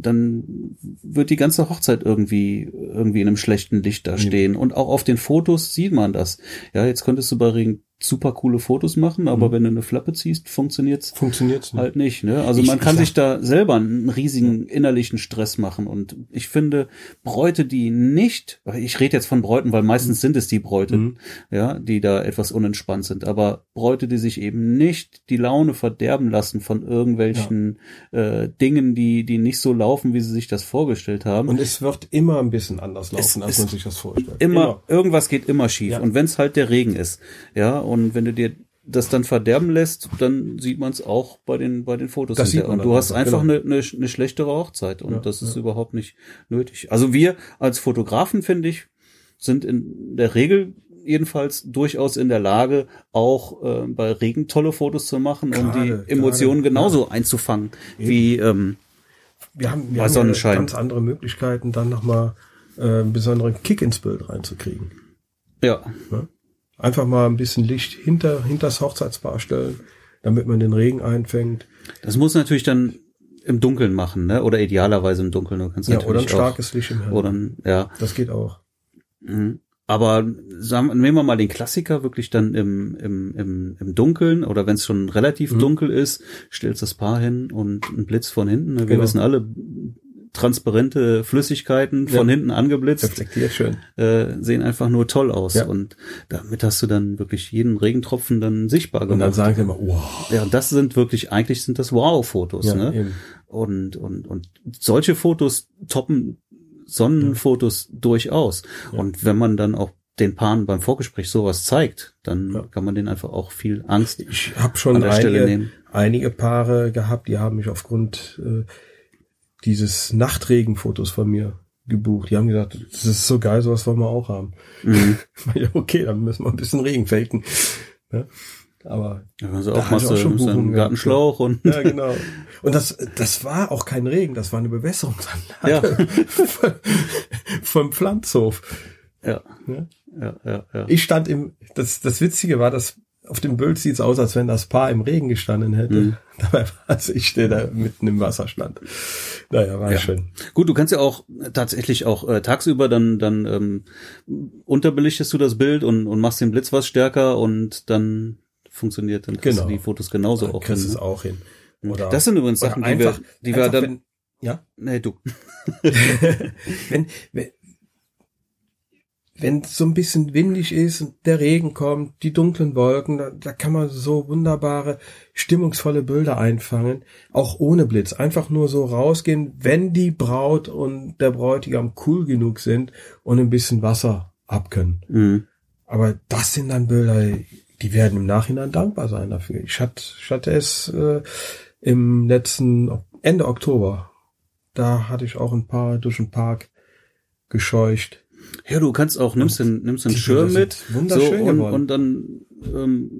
dann wird die ganze Hochzeit irgendwie irgendwie in einem schlechten Licht da Ja. stehen und auch auf den Fotos sieht man das. Ja, jetzt könntest du bei Regen super coole Fotos machen, aber Mhm. wenn du eine Flappe ziehst, funktioniert's Funktioniert's halt nicht. Ne? Also Ich- man kann sich da selber einen riesigen innerlichen Stress machen. Und ich finde, Bräute, die nicht, ich rede jetzt von Bräuten, weil meistens sind es die Bräute, Mhm. ja, die da etwas unentspannt sind. Aber Bräute, die sich eben nicht die Laune verderben lassen von irgendwelchen äh, Dingen, die, die nicht so laufen, wie sie sich das vorgestellt haben. Und es wird immer ein bisschen anders laufen, Es- als man sich das vorstellt. immer, irgendwas geht immer schief. Ja. Und wenn es halt der Regen ist, ja, und wenn du dir das dann verderben lässt, dann sieht man es auch bei den bei den Fotos. Das sieht man und du hast einfach, einfach genau. eine, eine, eine schlechtere Hochzeit und Ja, das ist ja. überhaupt nicht nötig. Also wir als Fotografen finde ich sind in der Regel jedenfalls durchaus in der Lage, auch äh, bei Regen tolle Fotos zu machen und Gerade, die Emotionen gerade, genauso einzufangen wie ähm, wir haben, wir Bei haben ja Sonnenschein. ganz andere Möglichkeiten, dann nochmal äh, einen besonderen Kick ins Bild reinzukriegen. ja Ne? Einfach mal ein bisschen Licht hinter, hinter das Hochzeitspaar stellen, damit man den Regen einfängt. Das muss natürlich dann im Dunkeln machen, ne? Oder idealerweise im Dunkeln. Du kannst Ja, natürlich oder ein auch, starkes Licht im Hellen. oder ein, ja. Das geht auch. Mhm. Aber sagen, nehmen wir mal den Klassiker wirklich dann im, im, im, im Dunkeln oder wenn es schon relativ Mhm. dunkel ist, stellst das Paar hin und ein Blitz von hinten. Wir Genau. wissen alle, transparente Flüssigkeiten von Ja. hinten angeblitzt Reflektiert schön. äh, sehen einfach nur toll aus. Ja. Und damit hast du dann wirklich jeden Regentropfen dann sichtbar Und dann gemacht. sagen sie immer, wow. ja, und das sind wirklich, eigentlich sind das Wow-Fotos, Ja, ne? eben. Und, und, und solche Fotos toppen Sonnenfotos durchaus. Ja. Und wenn man dann auch den Paaren beim Vorgespräch sowas zeigt, dann Ja. kann man denen einfach auch viel Angst Ich habe schon einige, nehmen. einige Paare gehabt, die haben mich aufgrund äh, dieses Nachtregenfotos von mir gebucht. Die haben gesagt, das ist so geil, sowas wollen wir auch haben. Mhm. [laughs] ja, okay, dann müssen wir ein bisschen Regen faken. Ja? Aber Ja, also Da auch machst ich du auch schon einen Gartenschlauch und ja, genau. Und das, das war auch kein Regen, das war eine Bewässerungsanlage von, [laughs] vom Pflanzhof. ja, Ja? ja, ja, ja. Ich stand im, das, das Witzige war, dass auf dem Bild sieht's aus, als wenn das Paar im Regen gestanden hätte. Mhm. [laughs] Dabei war es ich, der da mitten im Wasser stand. Naja, war Ja. schön. Gut, du kannst ja auch tatsächlich auch äh, tagsüber dann dann ähm, unterbelichtest du das Bild und, und machst den Blitz was stärker und dann funktioniert dann kriegst Genau. du die Fotos genauso Dann auch kriegst du hin. es auch hin. Oder, Das sind übrigens Sachen, die einfach, wir, die wir dann, wenn, ja, nee, du. [laughs] wenn, wenn, wenn es so ein bisschen windig ist und der Regen kommt, die dunklen Wolken, da, da kann man so wunderbare, stimmungsvolle Bilder einfangen, auch ohne Blitz. Einfach nur so rausgehen, wenn die Braut und der Bräutigam cool genug sind und ein bisschen Wasser abkönnen. Mhm. Aber das sind dann Bilder, die werden im Nachhinein dankbar sein dafür. Ich hatte, ich hatte es äh, im letzten Ende Oktober. Da hatte ich auch ein paar durch den Park gescheucht. Ja, du kannst auch, nimmst den, nimmst den Schirm mit, wunderschön so, und, geworden. und dann ähm,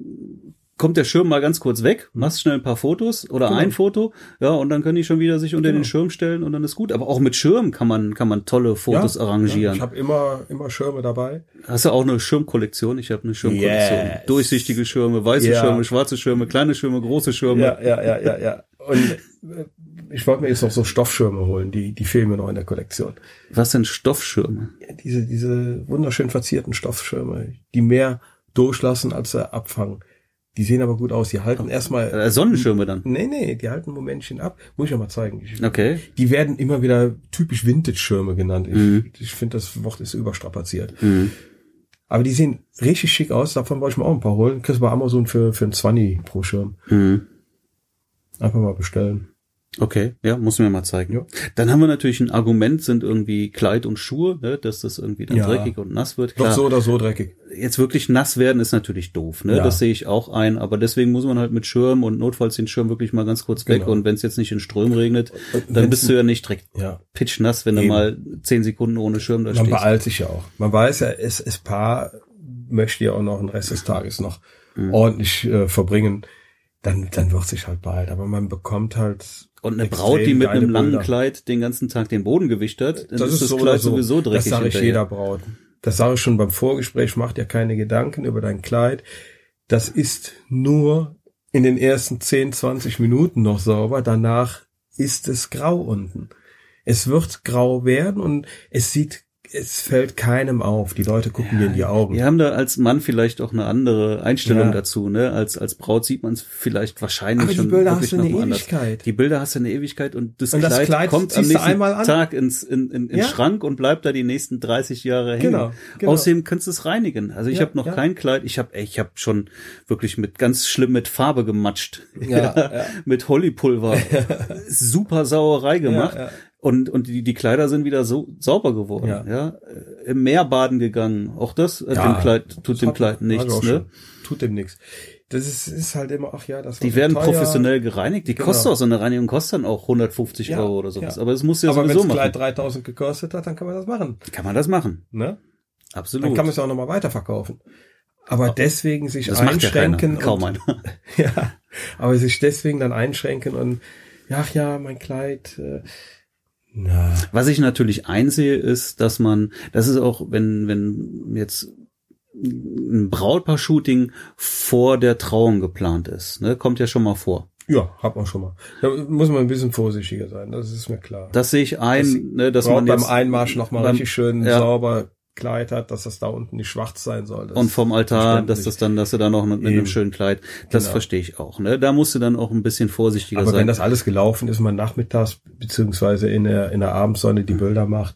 kommt der Schirm mal ganz kurz weg, machst schnell ein paar Fotos oder Genau. ein Foto, ja, und dann können die schon wieder sich unter Genau. den Schirm stellen und dann ist gut. Aber auch mit Schirm kann man, kann man tolle Fotos Ja, arrangieren. Ich habe immer, immer Schirme dabei. Hast du auch eine Schirmkollektion? Ich habe eine Schirmkollektion. Yes. Durchsichtige Schirme, weiße Ja. Schirme, schwarze Schirme, kleine Schirme, große Schirme. Ja, ja, ja, ja, ja. Und äh, ich wollte mir jetzt noch so Stoffschirme holen, die, die fehlen mir noch in der Kollektion. Was sind Stoffschirme? Ja, diese, diese wunderschön verzierten Stoffschirme, die mehr durchlassen, als sie abfangen. Die sehen aber gut aus. Die halten erstmal, Äh, Sonnenschirme dann. nee, nee, die halten ein Momentchen ab. Muss ich ja mal zeigen. Ich, Okay. Die werden immer wieder typisch Vintage-Schirme genannt. Ich, Mhm. ich finde, das Wort ist überstrapaziert. Mhm. Aber die sehen richtig schick aus. Davon wollte ich mir auch ein paar holen. Kriegst du bei Amazon für, für ein 20 pro Schirm. Mhm. Einfach mal bestellen. Okay, ja, muss mir mal zeigen. Ja. Dann haben wir natürlich ein Argument, sind irgendwie Kleid und Schuhe, ne, dass das irgendwie dann Ja. dreckig und nass wird. Doch Klar, so oder so dreckig. jetzt wirklich nass werden ist natürlich doof, ne? Ja. Das sehe ich auch ein, aber deswegen muss man halt mit Schirm und notfalls den Schirm wirklich mal ganz kurz weg Genau. und wenn es jetzt nicht in Strömen regnet, dann bist du ja nicht direkt Ja. pitchnass, wenn du Eben. mal zehn Sekunden ohne Schirm da Man stehst. beeilt sich ja auch. Man weiß ja, es, es Paar möchte ja auch noch den Rest des Tages noch Mhm. ordentlich äh, verbringen. Dann, dann wird sich halt beeilt. Aber man bekommt halt. Und eine extrem Braut, die mit einem langen Bilder. Kleid den ganzen Tag den Boden gewischt hat, dann ist das so Kleid so. sowieso dreckig. Das sage ich hinterher. jeder Braut. Das sage ich schon beim Vorgespräch. Mach dir keine Gedanken über dein Kleid. Das ist nur in den ersten 10, 20 Minuten noch sauber. Danach ist es grau unten. Es wird grau werden und es sieht, es fällt keinem auf. Die Leute gucken dir in die Augen. Wir haben da als Mann vielleicht auch eine andere Einstellung Ja. dazu, ne? Als, als Braut sieht man es vielleicht wahrscheinlich Aber die schon Bilder hast du eine mal anders. Ewigkeit. Die Bilder hast du eine Ewigkeit und das, Und das Kleid, kommt am nächsten einmal an. Tag ins, in, in, in Ja. Schrank und bleibt da die nächsten 30 Jahre hängen. Genau, genau. Außerdem kannst du es reinigen. Also ich Ja, habe noch kein Kleid, ich habe ich habe schon wirklich mit ganz schlimm mit Farbe gematscht. Ja, [laughs] ja. mit Hollypulver. [laughs] Super Sauerei gemacht. Und, und die, die Kleider sind wieder so sauber geworden. Ja. Ja. Im Meer baden gegangen. Auch das äh, Ja, dem Kleid, tut dem Kleid nichts. Ne? Tut dem nichts. Das ist, ist halt immer, ach ja, das Die werden teuer. professionell gereinigt. Die Genau. kostet auch so eine Reinigung kostet dann auch 150 Ja, Euro oder sowas. Aber das muss ja Aber wenn sowieso das machen. Kleid 3000 gekostet hat, dann kann man das machen. Kann man das machen. Ne? Absolut. Dann kann man es auch nochmal weiterverkaufen. Aber deswegen sich das macht ja einschränken. keiner. Kaum und. [laughs] Ja, aber sich deswegen dann einschränken und, ach ja, mein Kleid, äh, na, Was ich natürlich einsehe, ist, dass man, das ist auch, wenn, wenn jetzt ein Brautpaar-Shooting vor der Trauung geplant ist, ne, kommt ja schon mal vor. ja, hat man schon mal. Da muss man ein bisschen vorsichtiger sein, das ist mir klar. Das sehe ich ein, Das ne, dass man beim jetzt Einmarsch nochmal beim- richtig schön ja. sauber Kleid hat, dass das da unten nicht schwarz sein soll. Und vom Altar, dass das dann, dass du da noch mit, mit einem schönen Kleid, das Genau. verstehe ich auch, ne. Da musst du dann auch ein bisschen vorsichtiger Aber sein. wenn das alles gelaufen ist, man nachmittags beziehungsweise in der, in der Abendsonne die Bilder macht,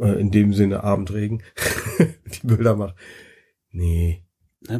äh, in dem Sinne Abendregen, [laughs] die Bilder macht, nee.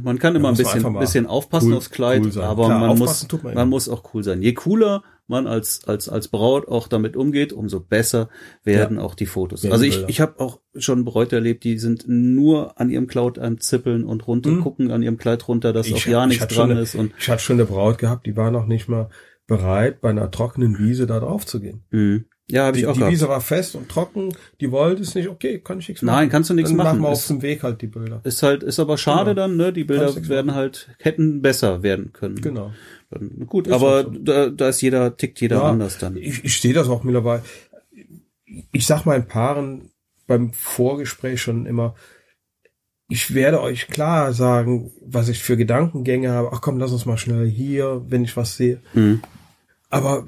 Man kann immer ein man bisschen, einfach mal bisschen aufpassen cool- aufs Kleid, cool aber Klar, man muss, man man muss auch cool sein. Je cooler man als, als, als Braut auch damit umgeht, umso besser werden auch die Fotos. Also ich, ich habe auch schon Bräute erlebt, die sind nur an ihrem Kleid am Zippeln und runter, Mhm. gucken an ihrem Kleid runter, dass auch Ich- ja ich nichts dran eine- ist und Ich hatte schon eine Braut gehabt, die war noch nicht mal bereit, bei einer trockenen Wiese da drauf zu gehen. mh. ja, habe Die, ich auch die gehabt. Wiese war fest und trocken, die wollte es nicht, okay, kann ich nichts machen. Nein, kannst du nichts Dann machen. machen wir auf dem Weg halt die Bilder. Ist halt, ist aber schade Genau. dann, ne? Die Bilder werden halt, hätten besser werden können. Genau. Dann, gut, Ist aber halt so. da, da ist jeder, tickt jeder Ja, anders dann. Ich, ich sehe das auch mittlerweile. Ich sag meinen Paaren beim Vorgespräch schon immer, ich werde euch klar sagen, was ich für Gedankengänge habe. Ach komm, lass uns mal schnell hier, wenn ich was sehe. Mhm. Aber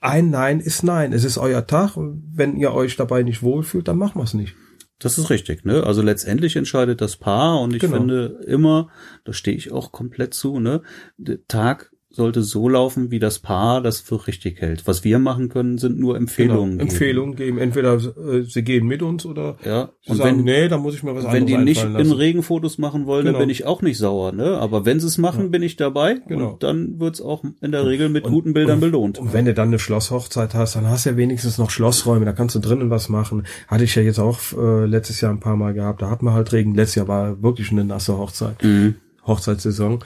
ein Nein ist Nein. Es ist euer Tag und wenn ihr euch dabei nicht wohlfühlt, dann machen wir es nicht. Das ist richtig, ne? Also letztendlich entscheidet das Paar und ich Genau. finde immer, da stehe ich auch komplett zu, ne? Der Tag sollte so laufen, wie das Paar das für richtig hält. Was wir machen können, sind nur Empfehlungen. Genau. Empfehlungen geben. Entweder äh, sie gehen mit uns oder Ja. Und sagen, wenn, nee, da muss ich mir was wenn anderes die nicht einfallen in lassen. Regenfotos machen wollen, dann Genau. bin ich auch nicht sauer, ne? Aber wenn sie es machen, bin ich dabei Genau. und dann wird's auch in der Regel mit guten Bildern und, belohnt. Und wenn du dann eine Schlosshochzeit hast, dann hast du ja wenigstens noch Schlossräume, da kannst du drinnen was machen. Hatte ich ja jetzt auch äh, letztes Jahr ein paar Mal gehabt. Da hat man halt Regen. Letztes Jahr war wirklich eine nasse Hochzeit, Mhm. Hochzeitssaison.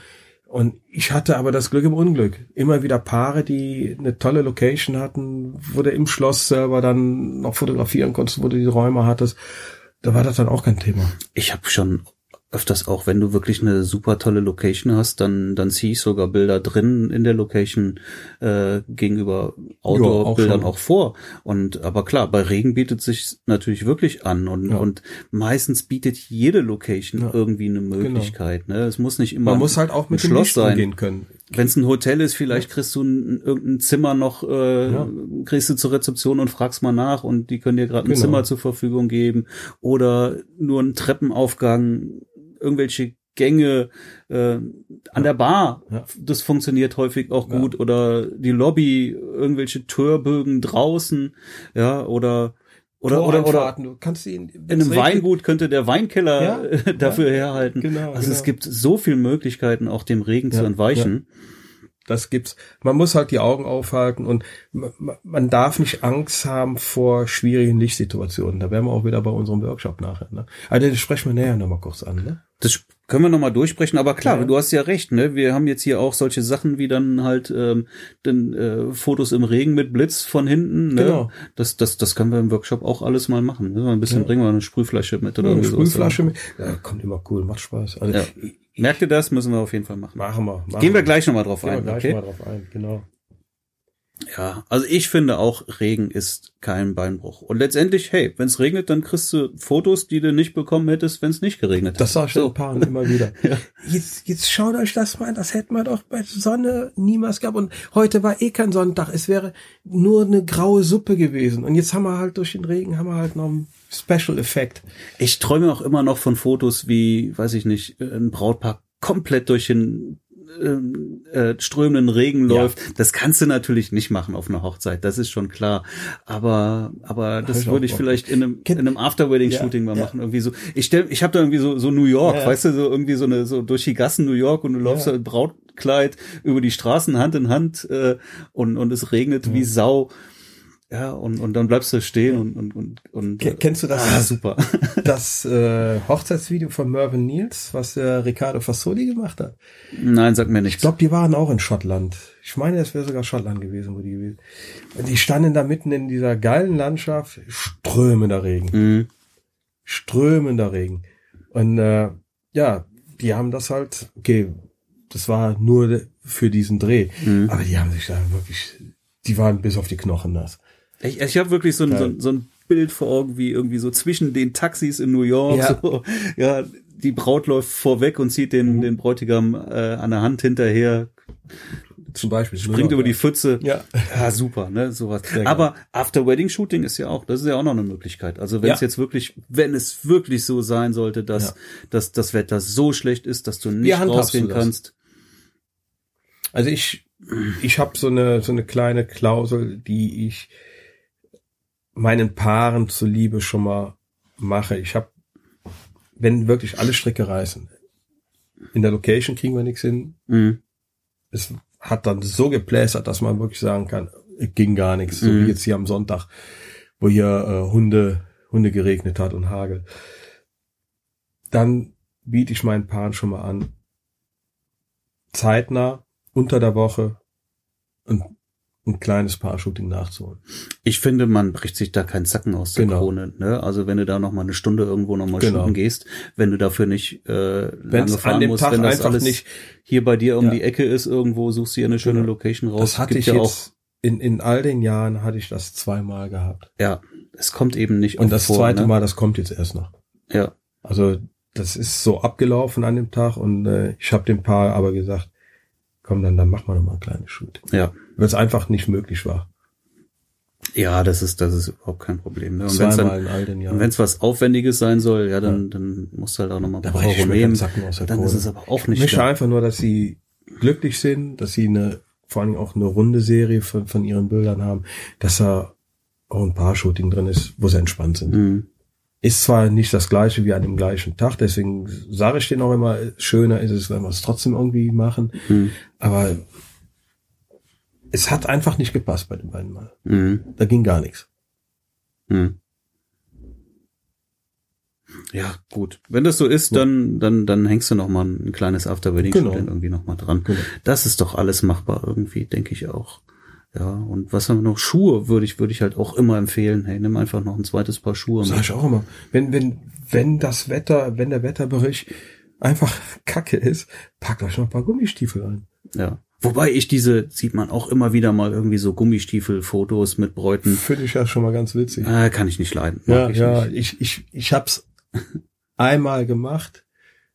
Und ich hatte aber das Glück im Unglück. Immer wieder Paare, die eine tolle Location hatten, wo du im Schloss selber dann noch fotografieren konntest, wo du die Räume hattest. Da war das dann auch kein Thema. Ich habe schon öfters auch, wenn du wirklich eine super tolle Location hast, dann, dann ziehe ich sogar Bilder drin in der Location äh, gegenüber Outdoor-Bildern auch, auch, vor. Und aber klar, bei Regen bietet sich natürlich wirklich an und, ja. und meistens bietet jede Location ja. irgendwie eine genau. Möglichkeit. Genau. Ne? Es muss nicht immer Man muss halt auch mit dem Schloss sein. gehen können. Wenn es ein Hotel ist, vielleicht kriegst du ein, irgendein Zimmer noch, äh, ja. kriegst du zur Rezeption und fragst mal nach und die können dir gerade ein genau. Zimmer zur Verfügung geben oder nur einen Treppenaufgang irgendwelche Gänge äh, an der Bar. Ja. Das funktioniert häufig auch gut. Ja. Oder die Lobby, irgendwelche Türbögen draußen, ja, oder oder oder oder du kannst ihn, in einem Weingut könnte der Weinkeller ja? dafür herhalten. Genau, also genau. es gibt so viele Möglichkeiten, auch dem Regen zu entweichen. Das gibt's. Man muss halt die Augen aufhalten und man darf nicht Angst haben vor schwierigen Lichtsituationen. Da wären wir auch wieder bei unserem Workshop nachher. Ne? Also das sprechen wir näher nochmal kurz an. Ne? Das können wir nochmal durchsprechen, aber klar, ja. du hast ja recht, ne? Wir haben jetzt hier auch solche Sachen wie dann halt ähm, dann, äh, Fotos im Regen mit Blitz von hinten. Ne? Genau. Das, das, das können wir im Workshop auch alles mal machen. Ne? Ein bisschen ja. bringen wir eine Sprühflasche mit oder ja, eine Sprühflasche mit. Ja, kommt immer cool, macht Spaß. Also, ja. Merkt ihr das? Müssen wir auf jeden Fall machen. Machen wir. Machen Gehen wir gleich nochmal drauf Gehen ein. Wir gleich okay? mal drauf ein, genau. Ja, also ich finde auch, Regen ist kein Beinbruch. Und letztendlich, hey, wenn es regnet, dann kriegst du Fotos, die du nicht bekommen hättest, wenn es nicht geregnet hat. Das sag ich so. Paaren immer wieder. [laughs] ja. jetzt, jetzt schaut euch das mal an, das hätte man doch bei Sonne niemals gehabt. Und heute war eh kein Sonntag, es wäre nur eine graue Suppe gewesen. Und jetzt haben wir halt durch den Regen, haben wir halt noch einen Special Effekt. Ich träume auch immer noch von Fotos wie, weiß ich nicht, ein Brautpaar komplett durch den äh, strömenden Regen läuft. Ja. Das kannst du natürlich nicht machen auf einer Hochzeit, das ist schon klar. Aber aber das würde ich vielleicht in einem, in einem After-Wedding-Shooting ja, mal machen. Irgendwie so. Ich stell, ich habe da irgendwie so so New York, ja, weißt du, so irgendwie so eine so durch die Gassen New York und du läufst ja. Brautkleid über die Straßen Hand in Hand äh, und und es regnet wie Sau. Ja, und, und dann bleibst du stehen und, und, und, und Kennst du das? Ah, super. [laughs] das äh, Hochzeitsvideo von Mervyn Niels, was äh, Riccardo Fassoli gemacht hat? Nein, sag mir nicht. Ich glaube, die waren auch in Schottland. Ich meine, es wäre sogar Schottland gewesen, wo die gewesen. Und die standen da mitten in dieser geilen Landschaft, strömender Regen. Mhm. Strömender Regen. Und äh, ja, die haben das halt, okay, das war nur für diesen Dreh. Mhm. Aber die haben sich da wirklich, die waren bis auf die Knochen nass. Ich, ich habe wirklich so ein, so, so ein Bild vor Augen, wie irgendwie so zwischen den Taxis in New York, ja, so, ja die Braut läuft vorweg und zieht den, mhm. den Bräutigam äh, an der Hand hinterher. Zum Beispiel. Springt über ja. die Pfütze. Ja. Ja, super, ne, sowas. Aber After-Wedding-Shooting ist ja auch, das ist ja auch noch eine Möglichkeit. Also wenn es jetzt wirklich, wenn es wirklich so sein sollte, dass, dass das Wetter so schlecht ist, dass du nicht rausgehen kannst. Also ich, ich habe so eine, so eine kleine Klausel, die ich meinen Paaren zuliebe schon mal mache. Ich habe, wenn wirklich alle Stricke reißen, in der Location kriegen wir nichts hin. Mhm. Es hat dann so geplästert, dass man wirklich sagen kann, ging gar nichts. Mhm. So wie jetzt hier am Sonntag, wo hier äh, Hunde, Hunde geregnet hat und Hagel. Dann biete ich meinen Paaren schon mal an, zeitnah unter der Woche und ein kleines Paar-Shooting nachzuholen. Ich finde, man bricht sich da keinen Zacken aus der genau. Krone. Ne? Also wenn du da noch mal eine Stunde irgendwo noch mal genau. shooten gehst, wenn du dafür nicht äh, lange fahren musst, Tag wenn das alles nicht hier bei dir um ja. die Ecke ist, irgendwo suchst du dir eine schöne genau. Location raus. Das hatte Gibt ich ja jetzt auch in, in all den Jahren hatte ich das zweimal gehabt. Ja, es kommt eben nicht Und das vor, zweite ne? Mal, das kommt jetzt erst noch. Ja. Also das ist so abgelaufen an dem Tag und äh, ich habe dem Paar aber gesagt, komm, dann, dann machen wir noch mal ein kleines Shoot. Ja. Weil es einfach nicht möglich war. Ja, das ist, das ist überhaupt kein Problem. Ne? Und wenn es wenn es was Aufwendiges sein soll, ja, dann, ja. dann musst du halt auch nochmal ein paar Euro nehmen. Dann Kohle. ist es aber auch nicht. Ich möchte einfach nur, dass sie glücklich sind, dass sie eine, vor allem auch eine runde Serie von, von ihren Bildern haben, dass da auch ein paar Shooting drin ist, wo sie entspannt sind. Mhm. Ist zwar nicht das gleiche wie an dem gleichen Tag, deswegen sage ich denen auch immer, schöner ist es, wenn wir es trotzdem irgendwie machen. Mhm. Aber es hat einfach nicht gepasst bei den beiden Mal. Mhm. Da ging gar nichts. Mhm. Ja, gut. Wenn das so ist, dann, dann, dann hängst du noch mal ein kleines After-Wedding genau. irgendwie noch mal dran. Genau. Das ist doch alles machbar irgendwie, denke ich auch. Ja, und was haben wir noch? Schuhe würde ich, würde ich halt auch immer empfehlen. Hey, nimm einfach noch ein zweites Paar Schuhe. Sag ich auch immer. Wenn, wenn, wenn das Wetter, wenn der Wetterbericht einfach Kacke ist, packt euch noch ein paar Gummistiefel ein. Ja. Wobei ich diese, sieht man auch immer wieder mal irgendwie so Gummistiefel-Fotos mit Bräuten. Finde ich ja schon mal ganz witzig. Äh, kann ich nicht leiden. Ja, ich ja, Nicht. ich, ich, ich hab's einmal gemacht,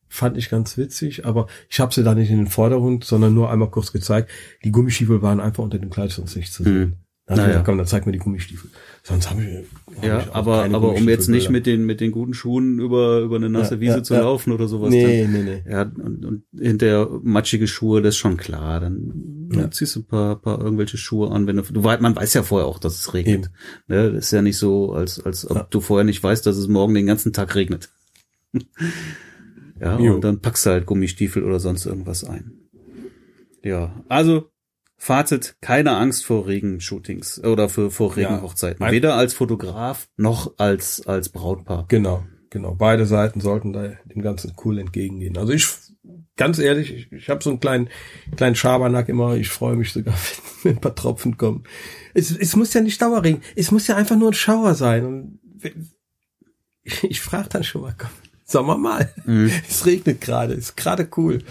fand ich ganz witzig, aber ich habe sie da nicht in den Vordergrund, sondern nur einmal kurz gezeigt. Die Gummistiefel waren einfach unter dem Kleid sonst nicht zu sehen. Dann Naja. komm, dann zeig mir die Gummistiefel. Sonst habe ich, hab Ja, ich aber, aber um jetzt nicht mit den, mit den guten Schuhen über, über eine nasse Ja, Wiese ja, zu ja. laufen oder sowas. Nee, nee, nee. Dann, ja, und, und hinterher matschige Schuhe, das ist schon klar. Dann Ja. ziehst du ein paar, paar irgendwelche Schuhe an, wenn du, du wei- man weiß ja vorher auch, dass es regnet. Ne, das ist ja nicht so, als, als ob Ja. du vorher nicht weißt, dass es morgen den ganzen Tag regnet. [laughs] ja, Jo. und dann packst du halt Gummistiefel oder sonst irgendwas ein. Ja, also Fazit, keine Angst vor Regenshootings oder für, vor Ja. Regenhochzeiten. Ein- Weder als Fotograf noch als, als Brautpaar. Genau, genau. Beide Seiten sollten da dem Ganzen cool entgegengehen. Also ich, ganz ehrlich, ich, ich habe so einen kleinen, kleinen Schabernack immer. Ich freue mich sogar, [laughs] wenn ein paar Tropfen kommen. Es, es muss ja nicht Dauerregen. Es muss ja einfach nur ein Schauer sein. Und [laughs] ich, ich frage dann schon mal, komm, sagen wir mal. Mhm. [laughs] Es regnet gerade, ist gerade cool.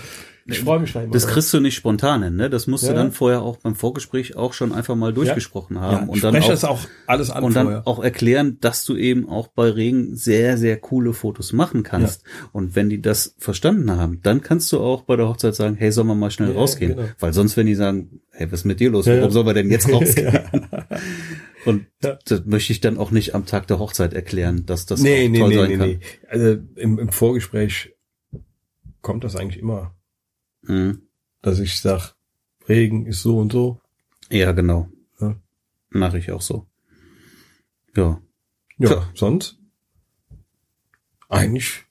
Ich freue mich immer. Das kriegst du nicht spontan hin, ne? Das musst du Ja. dann vorher auch beim Vorgespräch auch schon einfach mal durchgesprochen ja, haben ich und dann auch, das auch alles an und dann vorher. auch erklären, dass du eben auch bei Regen sehr, sehr coole Fotos machen kannst. Und wenn die das verstanden haben, dann kannst du auch bei der Hochzeit sagen, hey, sollen wir mal schnell Ja, rausgehen? genau. Weil sonst, wenn die sagen, hey, was ist mit dir los? Ja, Warum ja. sollen wir denn jetzt [laughs] rausgehen? [laughs] Und Ja. das möchte ich dann auch nicht am Tag der Hochzeit erklären, dass das nee, nee, toll nee, sein nee, kann. nee. Also im, im Vorgespräch kommt das eigentlich immer, Mhm. dass ich sag, Regen ist so und so. Ja, genau. Ja. Mache ich auch so. Ja. Ja, Tja. sonst eigentlich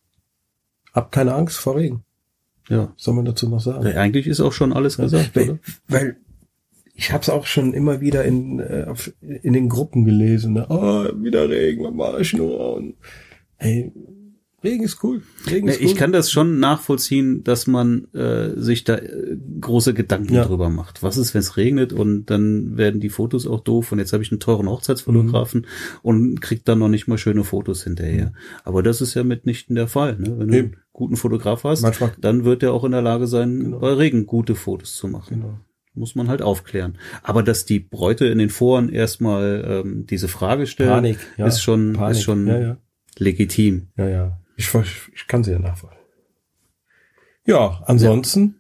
hab keine Angst vor Regen. Ja. Was soll man dazu noch sagen? Eigentlich ist auch schon alles gesagt, weil, oder? weil ich habe es auch schon immer wieder in, äh, in den Gruppen gelesen. Ne? Oh, wieder Regen, was mache ich nur? Und, hey, Regen ist cool. Regen ist cool. ich kann das schon nachvollziehen, dass man äh, sich da äh, große Gedanken Ja. drüber macht. Was ist, wenn es regnet und dann werden die Fotos auch doof und jetzt habe ich einen teuren Hochzeitsfotografen Mhm. und krieg dann noch nicht mal schöne Fotos hinterher. Aber das ist ja mitnichten der Fall. Ne? Wenn du Eben. einen guten Fotograf hast, Manchmal- dann wird er auch in der Lage sein, Genau. bei Regen gute Fotos zu machen. Genau. Muss man halt aufklären. Aber dass die Bräute in den Foren erstmal ähm, diese Frage stellen, Panik, ja. ist schon, Panik. ist schon Ja, ja. legitim. Ja, ja. Ich, ich kann sie ja nachvollziehen. Ja, ansonsten.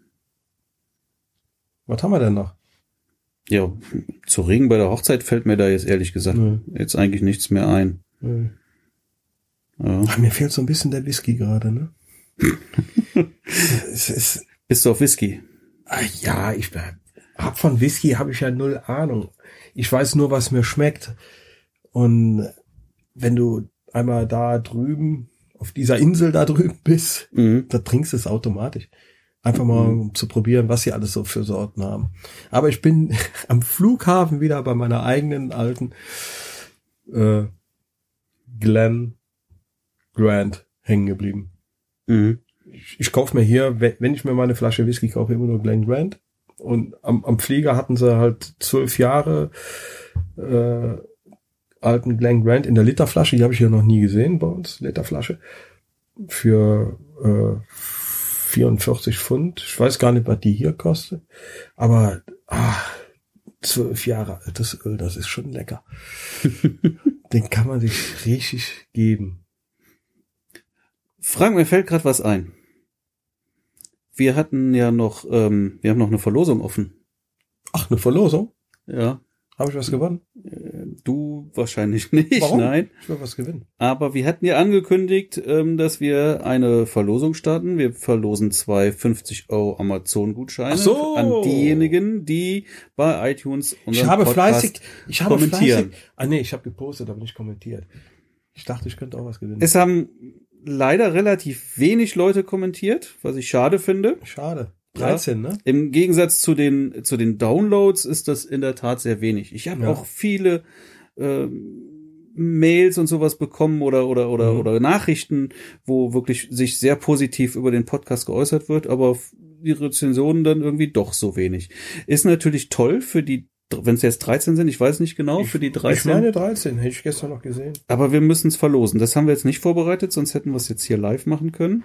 Was haben wir denn noch? Ja, zu Regen bei der Hochzeit fällt mir da jetzt ehrlich gesagt Nö. jetzt eigentlich nichts mehr ein. Äh, Ja. ach, mir fehlt so ein bisschen der Whisky gerade, ne? [laughs] es ist, Bist du auf Whisky? ah, ja, ich hab von Whisky habe ich ja null Ahnung. Ich weiß nur, was mir schmeckt. Und wenn du einmal da drüben auf dieser Insel da drüben bist, Mhm. da trinkst du es automatisch. Einfach mal um zu probieren, was sie alles so für Sorten haben. Aber ich bin [laughs] am Flughafen wieder bei meiner eigenen alten äh, Glen Grant hängen geblieben. Mhm. Ich, ich kaufe mir hier, wenn, wenn ich mir meine Flasche Whisky kaufe, immer nur Glen Grant. Und am, am Flieger hatten sie halt zwölf Jahre äh, alten Glen Grant in der Literflasche. Die habe ich ja noch nie gesehen bei uns, Literflasche. Für äh, 44 Pfund. Ich weiß gar nicht, was die hier kostet. Aber ah, zwölf Jahre altes Öl, das ist schon lecker. [laughs] Den kann man sich richtig geben. Frank, mir fällt gerade was ein. Wir hatten ja noch, ähm, wir haben noch eine Verlosung offen. Ach, eine Verlosung? Ja, Habe ich was gewonnen? äh, du wahrscheinlich [laughs] nicht, Warum? nein. Ich will was gewinnen. Aber wir hatten ja angekündigt, ähm, dass wir eine Verlosung starten. Wir verlosen zwei 50 Euro Amazon-Gutscheine so. an diejenigen, die bei iTunes unseren Ich habe Podcast fleißig, ich habe kommentieren. fleißig. Ah nee, ich habe gepostet, aber nicht kommentiert. Ich dachte, ich könnte auch was gewinnen. Es haben leider relativ wenig Leute kommentiert, was ich schade finde. Schade. Ja. 13, ne? Im Gegensatz zu den, zu den Downloads ist das in der Tat sehr wenig. Ich habe Ja. auch viele äh, Mails und sowas bekommen oder oder oder Mhm. oder Nachrichten, wo wirklich sich sehr positiv über den Podcast geäußert wird, aber die Rezensionen dann irgendwie doch so wenig. Ist natürlich toll für die, wenn es jetzt 13 sind, ich weiß nicht genau, für die Ich 13. meine 13, hätte ich gestern noch gesehen. aber wir müssen es verlosen. Das haben wir jetzt nicht vorbereitet, sonst hätten wir es jetzt hier live machen können.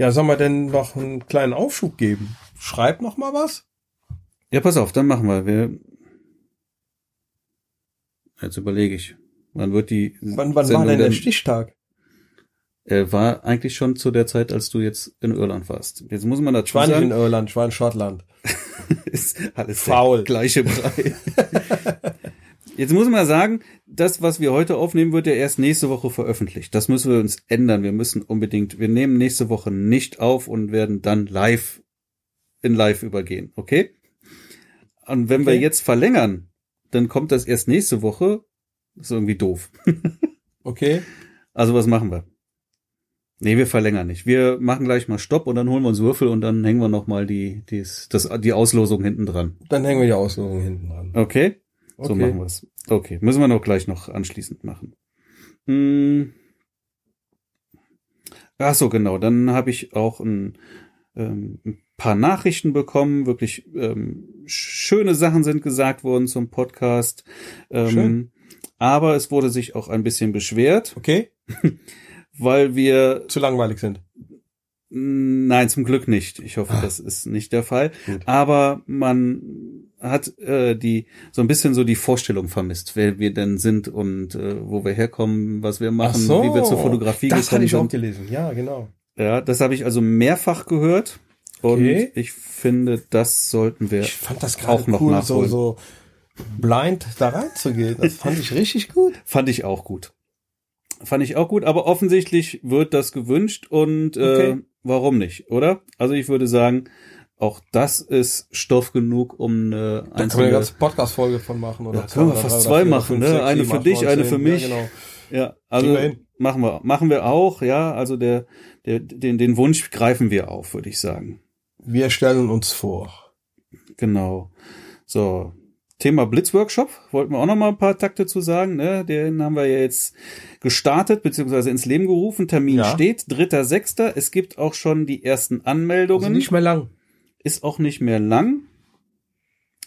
Ja, soll man denn noch einen kleinen Aufschub geben? Schreib noch mal was. Ja, pass auf, dann machen wir. wir Jetzt überlege ich. Wann wird die Wann, wann war denn der Stichtag? Er war eigentlich schon zu der Zeit, als du jetzt in Irland warst. Jetzt muss man dazu Ich war nicht in sagen, Irland, ich war in Schottland. [laughs] ist alles Faul. gleiche Brei. [laughs] Jetzt muss man sagen, das, was wir heute aufnehmen, wird ja erst nächste Woche veröffentlicht. Das müssen wir uns ändern. Wir müssen unbedingt, wir nehmen nächste Woche nicht auf und werden dann live in live übergehen. Okay? Und wenn wir Okay. jetzt verlängern, dann kommt das erst nächste Woche. Das ist irgendwie doof. [laughs] Okay. Also was machen wir? Nee, wir verlängern nicht. Wir machen gleich mal Stopp und dann holen wir uns Würfel und dann hängen wir noch mal die, dies, das, die Auslosung hinten dran. Dann hängen wir die Auslosung hinten dran. Okay? So Okay. machen wir es. Okay, müssen wir noch gleich noch anschließend machen. Hm. Ach so, genau. Dann habe ich auch ein, ähm, ein paar Nachrichten bekommen. Wirklich ähm, schöne Sachen sind gesagt worden zum Podcast. Ähm, Schön. Aber es wurde sich auch ein bisschen beschwert, Okay? [laughs] weil wir Zu langweilig sind. Nein, zum Glück nicht. Ich hoffe, Ah. das ist nicht der Fall. Gut. Aber man hat äh, die so ein bisschen so die Vorstellung vermisst, wer wir denn sind und äh, wo wir herkommen, was wir machen, wie wir zur Fotografie Das hatte gekommen ich auch sind. gelesen. Ja, genau. Ja, das habe ich also mehrfach gehört und Okay. ich finde, das sollten wir Ich fand das auch gerade noch cool, so, nachholen. so blind da reinzugehen. Das fand ich richtig gut. [laughs] Fand ich auch gut. Fand ich auch gut, aber offensichtlich wird das gewünscht und äh, Okay. warum nicht, oder? Also ich würde sagen, auch das ist Stoff genug, um eine Da kann man eine einzelne ganze Podcast-Folge von machen. Oder Ja, können wir fast zwei machen, ne? Eine für dich, eine für mich. Ja, genau. Ja, also wir machen wir, machen wir auch, ja. Also der, der, den, den Wunsch greifen wir auf, würde ich sagen. Wir stellen uns vor. Genau. So. Thema Blitzworkshop, wollten wir auch noch mal ein paar Takte zu sagen, ne? Den haben wir ja jetzt gestartet, beziehungsweise ins Leben gerufen. Termin Ja. steht, dritter, sechster. Es gibt auch schon die ersten Anmeldungen. Also nicht mehr lang. Ist auch nicht mehr lang.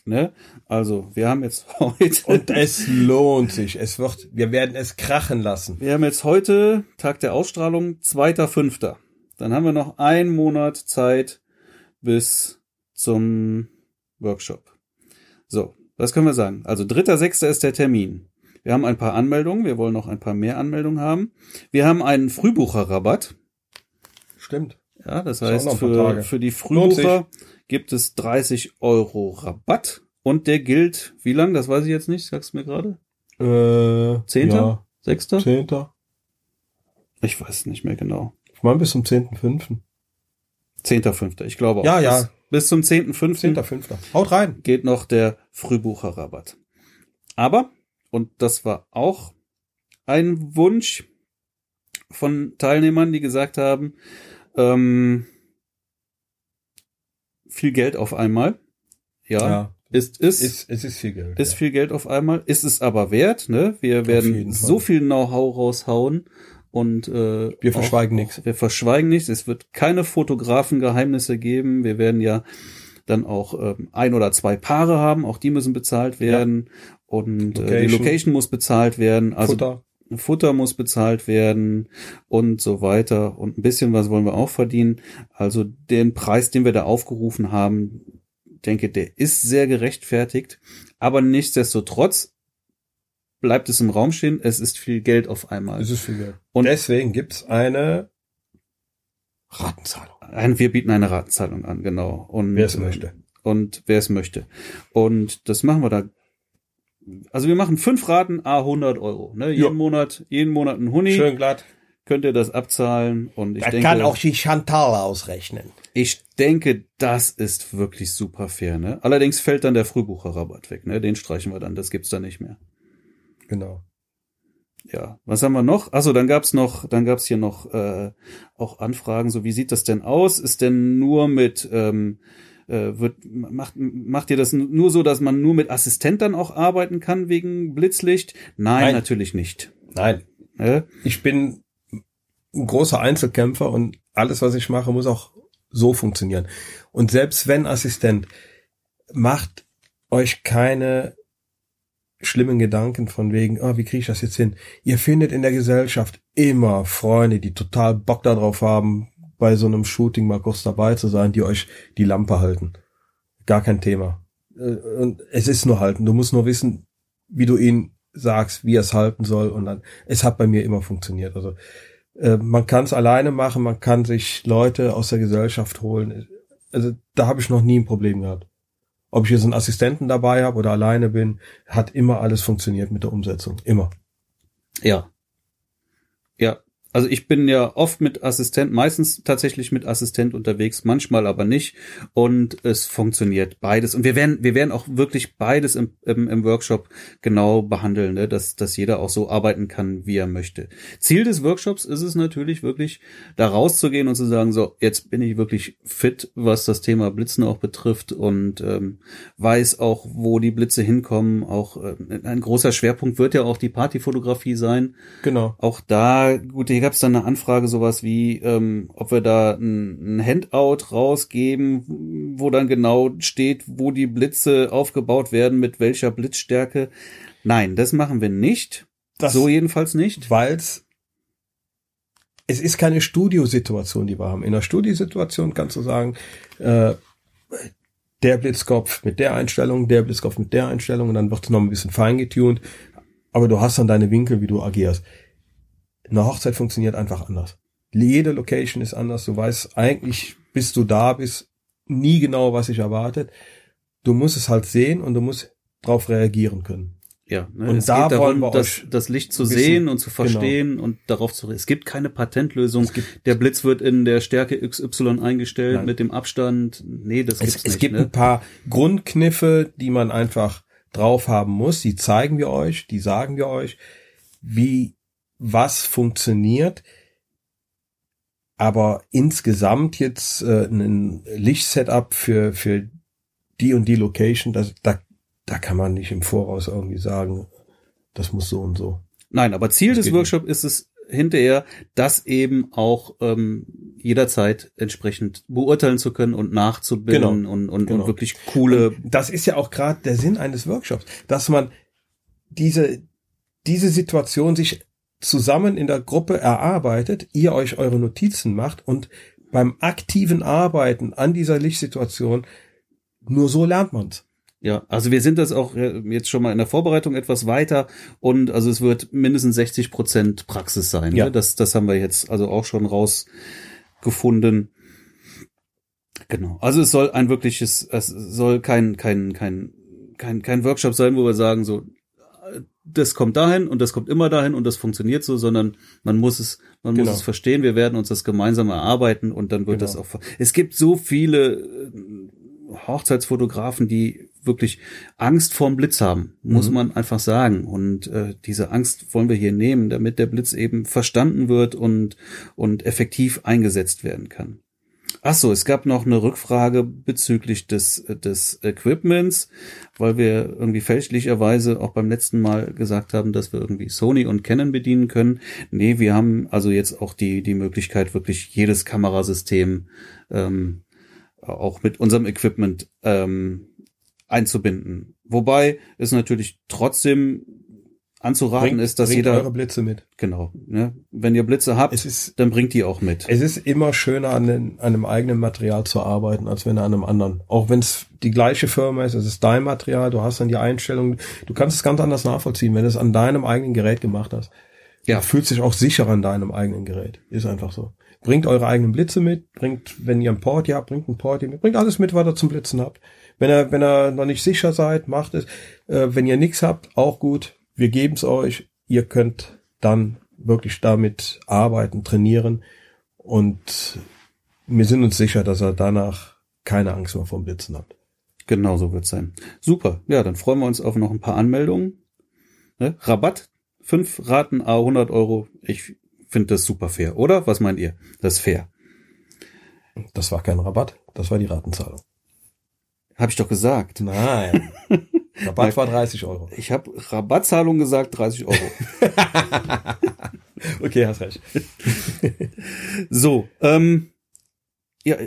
Ne? Also, wir haben jetzt [laughs] heute. Und es lohnt sich. Es wird, wir werden es krachen lassen. Wir haben jetzt heute, Tag der Ausstrahlung, 2.5. Dann haben wir noch einen Monat Zeit bis zum Workshop. So, was können wir sagen? Also 3.6. ist der Termin. Wir haben ein paar Anmeldungen, wir wollen noch ein paar mehr Anmeldungen haben. Wir haben einen Frühbucherrabatt. Stimmt. Ja, das heißt, für, für die. Frühbucher gibt es 30 Euro Rabatt. Und der gilt, wie lang? Das weiß ich jetzt nicht, sagst du mir gerade? Äh, Zehnter? Ja, Sechster? Zehnter. Ich weiß nicht mehr genau. Ich meine bis zum 10.5. 10.5. Ich glaube auch. Ja, ja. Bis, bis zum 10.5. 10.5. Haut rein. geht noch der Frühbucherrabatt. Aber, und das war auch ein Wunsch von Teilnehmern, die gesagt haben, ähm, viel Geld auf einmal. Ja, ist, ist, ist, Ist, es ist viel Geld. ist ja. viel Geld auf einmal. Ist es aber wert, ne? Wir werden so viel Know-how raushauen und äh, Wir verschweigen nichts. wir verschweigen nichts. Es wird keine Fotografengeheimnisse geben. Wir werden ja dann auch ähm, ein oder zwei Paare haben. Auch die müssen bezahlt werden. Und äh, die Location. Location muss bezahlt werden. Also Futter. Futter muss bezahlt werden und so weiter. Und ein bisschen was wollen wir auch verdienen. Also den Preis, den wir da aufgerufen haben, denke, der ist sehr gerechtfertigt. Aber nichtsdestotrotz bleibt es im Raum stehen. Es ist viel Geld auf einmal. Es ist viel Geld. Und- deswegen gibt's eine Ratenzahlung. Ein, wir bieten eine Ratenzahlung an, genau. Und, Wer es möchte. Und wer es möchte. Und das machen wir da. Also wir machen fünf Raten, a 100 Euro. Ne? Jeden Ja. Monat, jeden Monat ein Huni. Schön glatt. Könnt ihr das abzahlen. Und ich Das denke, kann auch die Chantal ausrechnen. ich denke, das ist wirklich super fair. Ne? Allerdings fällt dann der Frühbucherrabatt weg. Ne? Den streichen wir dann. Das gibt's dann nicht mehr. Genau. Ja, was haben wir noch? Also dann gab's noch, dann gab's hier noch äh, auch Anfragen. So, wie sieht das denn aus? Ist denn nur mit ähm, äh, wird macht macht ihr das nur so, dass man nur mit Assistent dann auch arbeiten kann wegen Blitzlicht? Nein, Nein. natürlich nicht. Nein. Ne? Ich bin ein großer Einzelkämpfer und alles, was ich mache, muss auch so funktionieren. Und selbst wenn Assistent, macht euch keine schlimmen Gedanken von wegen, oh, wie kriege ich das jetzt hin? Ihr findet in der Gesellschaft immer Freunde, die total Bock darauf haben, bei so einem Shooting mal kurz dabei zu sein, die euch die Lampe halten. Gar kein Thema. Äh, und es ist nur halten. Du musst nur wissen, wie du ihn sagst, wie er es halten soll. Und dann, es hat bei mir immer funktioniert. Also äh, man kann es alleine machen, man kann sich Leute aus der Gesellschaft holen. Also da habe ich noch nie ein Problem gehabt. Ob ich jetzt einen Assistenten dabei habe oder alleine bin, hat immer alles funktioniert mit der Umsetzung. Immer. Ja. Also ich bin ja oft mit Assistent, meistens tatsächlich mit Assistent unterwegs, manchmal aber nicht. Und es funktioniert beides. Und wir werden, wir werden auch wirklich beides im, im, im Workshop genau behandeln, ne? dass, dass jeder auch so arbeiten kann, wie er möchte. Ziel des Workshops ist es natürlich wirklich, da rauszugehen und zu sagen, so, jetzt bin ich wirklich fit, was das Thema Blitzen auch betrifft und ähm, weiß auch, wo die Blitze hinkommen. Auch äh, ein großer Schwerpunkt wird ja auch die Partyfotografie sein. Genau. Auch da, gut, gab es dann eine Anfrage, sowas wie, ähm, ob wir da ein, ein Handout rausgeben, wo dann genau steht, wo die Blitze aufgebaut werden, mit welcher Blitzstärke. Nein, das machen wir nicht. Das so jedenfalls nicht. Weil es ist keine Studiosituation, die wir haben. In der Studiosituation kannst du sagen, äh, der Blitzkopf mit der Einstellung, der Blitzkopf mit der Einstellung und dann wird es noch ein bisschen fein getuned. Aber du hast dann deine Winkel, wie du agierst eine Hochzeit funktioniert einfach anders. Jede Location ist anders. Du weißt eigentlich, bis du da bist, nie genau, was sich erwartet. Du musst es halt sehen und du musst darauf reagieren können. Ja, ne, und es da geht darum, das, das Licht zu wissen, sehen und zu genau. verstehen genau. und darauf zu. Es gibt keine Patentlösung. Gibt, der Blitz wird in der Stärke XY eingestellt nein. mit dem Abstand. Nee, das gibt's es, nicht. Es gibt ne? ein paar Grundkniffe, die man einfach drauf haben muss. Die zeigen wir euch, die sagen wir euch, wie was funktioniert. Aber insgesamt jetzt äh, ein Lichtsetup für, für die und die Location, das, da, da kann man nicht im Voraus irgendwie sagen, das muss so und so. Nein, aber Ziel das des Workshops ist es hinterher, das eben auch ähm, jederzeit entsprechend beurteilen zu können und nachzubilden genau, und, und, genau. und wirklich coole. Und das ist ja auch gerade der Sinn eines Workshops, dass man diese, diese Situation sich zusammen in der Gruppe erarbeitet, ihr euch eure Notizen macht und beim aktiven Arbeiten an dieser Lichtsituation nur so lernt man's. Ja, also wir sind das auch äh, jetzt schon mal in der Vorbereitung etwas weiter und also es wird mindestens 60 Prozent Praxis sein. Ne? Ja. Ne? Das, das haben wir jetzt also auch schon rausgefunden. Genau. Also es soll ein wirkliches, es soll kein, kein, kein, kein, kein Workshop sein, wo wir sagen, so, das kommt dahin und das kommt immer dahin und das funktioniert so, sondern man muss es, man genau. muss es verstehen. Wir werden uns das gemeinsam erarbeiten und dann wird genau. das auch. Es gibt so viele äh, Hochzeitsfotografen, die wirklich Angst vorm Blitz haben, muss mhm. man einfach sagen. Und äh, diese Angst wollen wir hier nehmen, damit der Blitz eben verstanden wird und und effektiv eingesetzt werden kann. Ach so, es gab noch eine Rückfrage bezüglich des, des Equipments, weil wir irgendwie fälschlicherweise auch beim letzten Mal gesagt haben, dass wir irgendwie Sony und Canon bedienen können. Nee, wir haben also jetzt auch die, die Möglichkeit, wirklich jedes Kamerasystem ähm, auch mit unserem Equipment ähm, einzubinden. Wobei es natürlich trotzdem anzuraten bringt, ist, dass bringt jeder eure Blitze mit. Genau. Ne? Wenn ihr Blitze habt, ist, dann bringt die auch mit. Es ist immer schöner, an, den, an einem eigenen Material zu arbeiten, als wenn an einem anderen. Auch wenn es die gleiche Firma ist, es ist dein Material, du hast dann die Einstellung, du kannst es ganz anders nachvollziehen, wenn du es an deinem eigenen Gerät gemacht hast. Ja. Du fühlst dich auch sicher an deinem eigenen Gerät. Ist einfach so. Bringt eure eigenen Blitze mit, bringt, wenn ihr ein Porti habt, bringt ein Porti mit, bringt alles mit, was ihr zum Blitzen habt. Wenn ihr, wenn ihr noch nicht sicher seid, macht es. Äh, wenn ihr nichts habt, auch gut wir geben es euch, ihr könnt dann wirklich damit arbeiten, trainieren und wir sind uns sicher, dass ihr danach keine Angst mehr vom Blitzen habt. Genau so wird's sein. Super. Ja, dann freuen wir uns auf noch ein paar Anmeldungen. Ne? Rabatt, fünf Raten A 100 Euro. Ich finde das super fair, oder? Was meint ihr? Das ist fair. Das war kein Rabatt, das war die Ratenzahlung. Hab ich doch gesagt. Nein. [laughs] Rabatt war 30 Euro. Ich habe Rabattzahlung gesagt, 30 Euro. [laughs] okay, hast recht. [laughs] so, ähm, ja,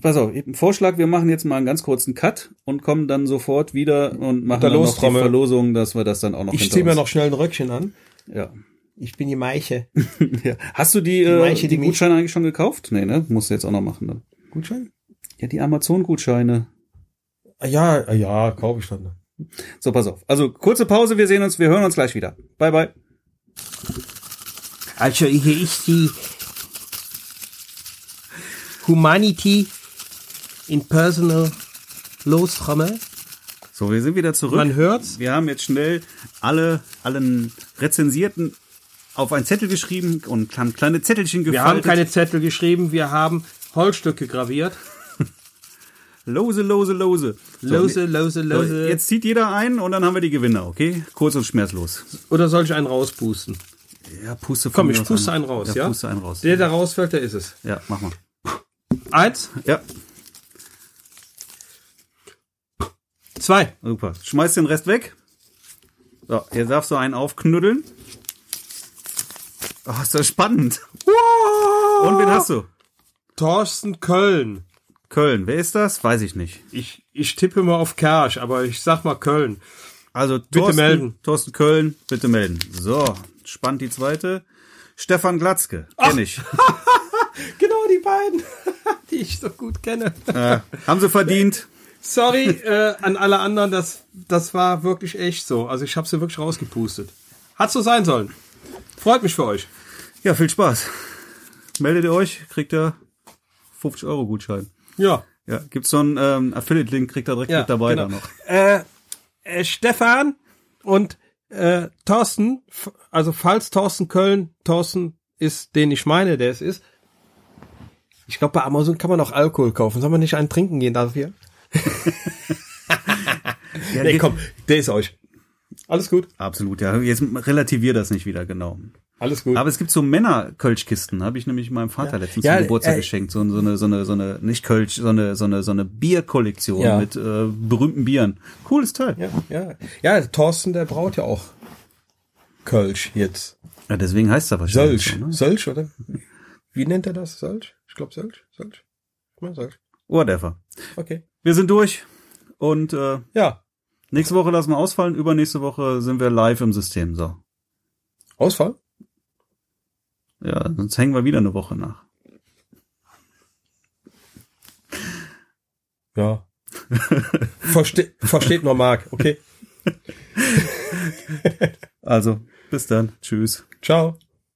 pass auf, Vorschlag, wir machen jetzt mal einen ganz kurzen Cut und kommen dann sofort wieder und machen dann noch die Verlosung, dass wir das dann auch noch Ich ziehe mir noch schnell ein Röckchen an. Ja. Ich bin die Meiche. [laughs] ja. Hast du die, äh, Manche, die, die mich- Gutscheine eigentlich schon gekauft? Nee, ne? Musst du jetzt auch noch machen dann. Gutschein? Ja, die Amazon-Gutscheine. Ah, Ja, ah, ja, kaufe ich dann. So, pass auf. Also, kurze Pause, wir sehen uns, wir hören uns gleich wieder. Bye, bye. Also hier ist die Humanity in Personal Lostrommel. So, wir sind wieder zurück. Man hört's. Wir haben jetzt schnell alle, allen Rezensierten auf einen Zettel geschrieben und haben kleine Zettelchen Wir haben gefaltet. keine Zettel geschrieben, wir haben Holzstücke graviert. Lose, lose, lose. So, Lose, lose, So, lose. jetzt zieht jeder ein und dann haben wir die Gewinner, okay? Kurz und schmerzlos. Oder soll ich einen rauspusten? Ja, puste Komm, ich puste an. einen raus, ja? puste einen raus. Der, der rausfällt, der ist es. Ja, mach mal. Eins, Ja, zwei. super. Schmeiß den Rest weg. So, jetzt darfst du einen aufknuddeln. Oh, ist das spannend. Und wen hast du? Thorsten Köln. Köln. Wer ist das? Weiß ich nicht. Ich, ich tippe mal auf Kersch, aber ich sag mal Köln. Also Thorsten, melden. Thorsten Köln, bitte melden. So, spannend die zweite. Stefan Glatzke, kenn ich. [laughs] Genau die beiden, [laughs] die ich so gut kenne. äh, haben sie verdient. Sorry äh, an alle anderen, das, das war wirklich echt so. Also ich habe sie wirklich rausgepustet. Hat so sein sollen. Freut mich für euch. Ja, viel Spaß. Meldet ihr euch, kriegt ihr 50 Euro Gutschein. Ja. Ja, gibt's so einen ähm, Affiliate-Link, kriegt ihr direkt mit dabei genau. da noch. Äh, äh, Stefan und äh, Thorsten, also falls Thorsten Köln, Thorsten ist, den ich meine, der es ist. Ich glaube, bei Amazon kann man auch Alkohol kaufen. Soll man nicht einen trinken gehen dafür? [laughs] Ja, Nee, komm, der ist euch. Alles gut. Absolut, ja. Jetzt relativier das nicht wieder, genau. Alles gut. Aber es gibt so Männer-Kölschkisten, habe ich nämlich meinem Vater letztens Ja, zum Geburtstag äh, geschenkt. So, so eine, so eine, so eine, nicht Kölsch, so eine, so eine, so eine Bierkollektion Ja. mit äh, berühmten Bieren. Cooles Teil. ja, ja. Ja, Thorsten, der braut ja auch Kölsch jetzt. Ja, deswegen heißt er wahrscheinlich. Sölsch. So, ne? Sölsch, oder? Wie nennt er das? Sölsch? Ich glaube Sölsch. Sölsch. Ich mein Sölsch. Whatever. Okay. Wir sind durch und äh, Ja. nächste Woche lassen wir ausfallen. Übernächste Woche sind wir live im System. So. Ausfall? Ja, sonst hängen wir wieder eine Woche nach. Ja. [laughs] Verste versteht man Marc. Okay. Also, bis dann. Tschüss. Ciao.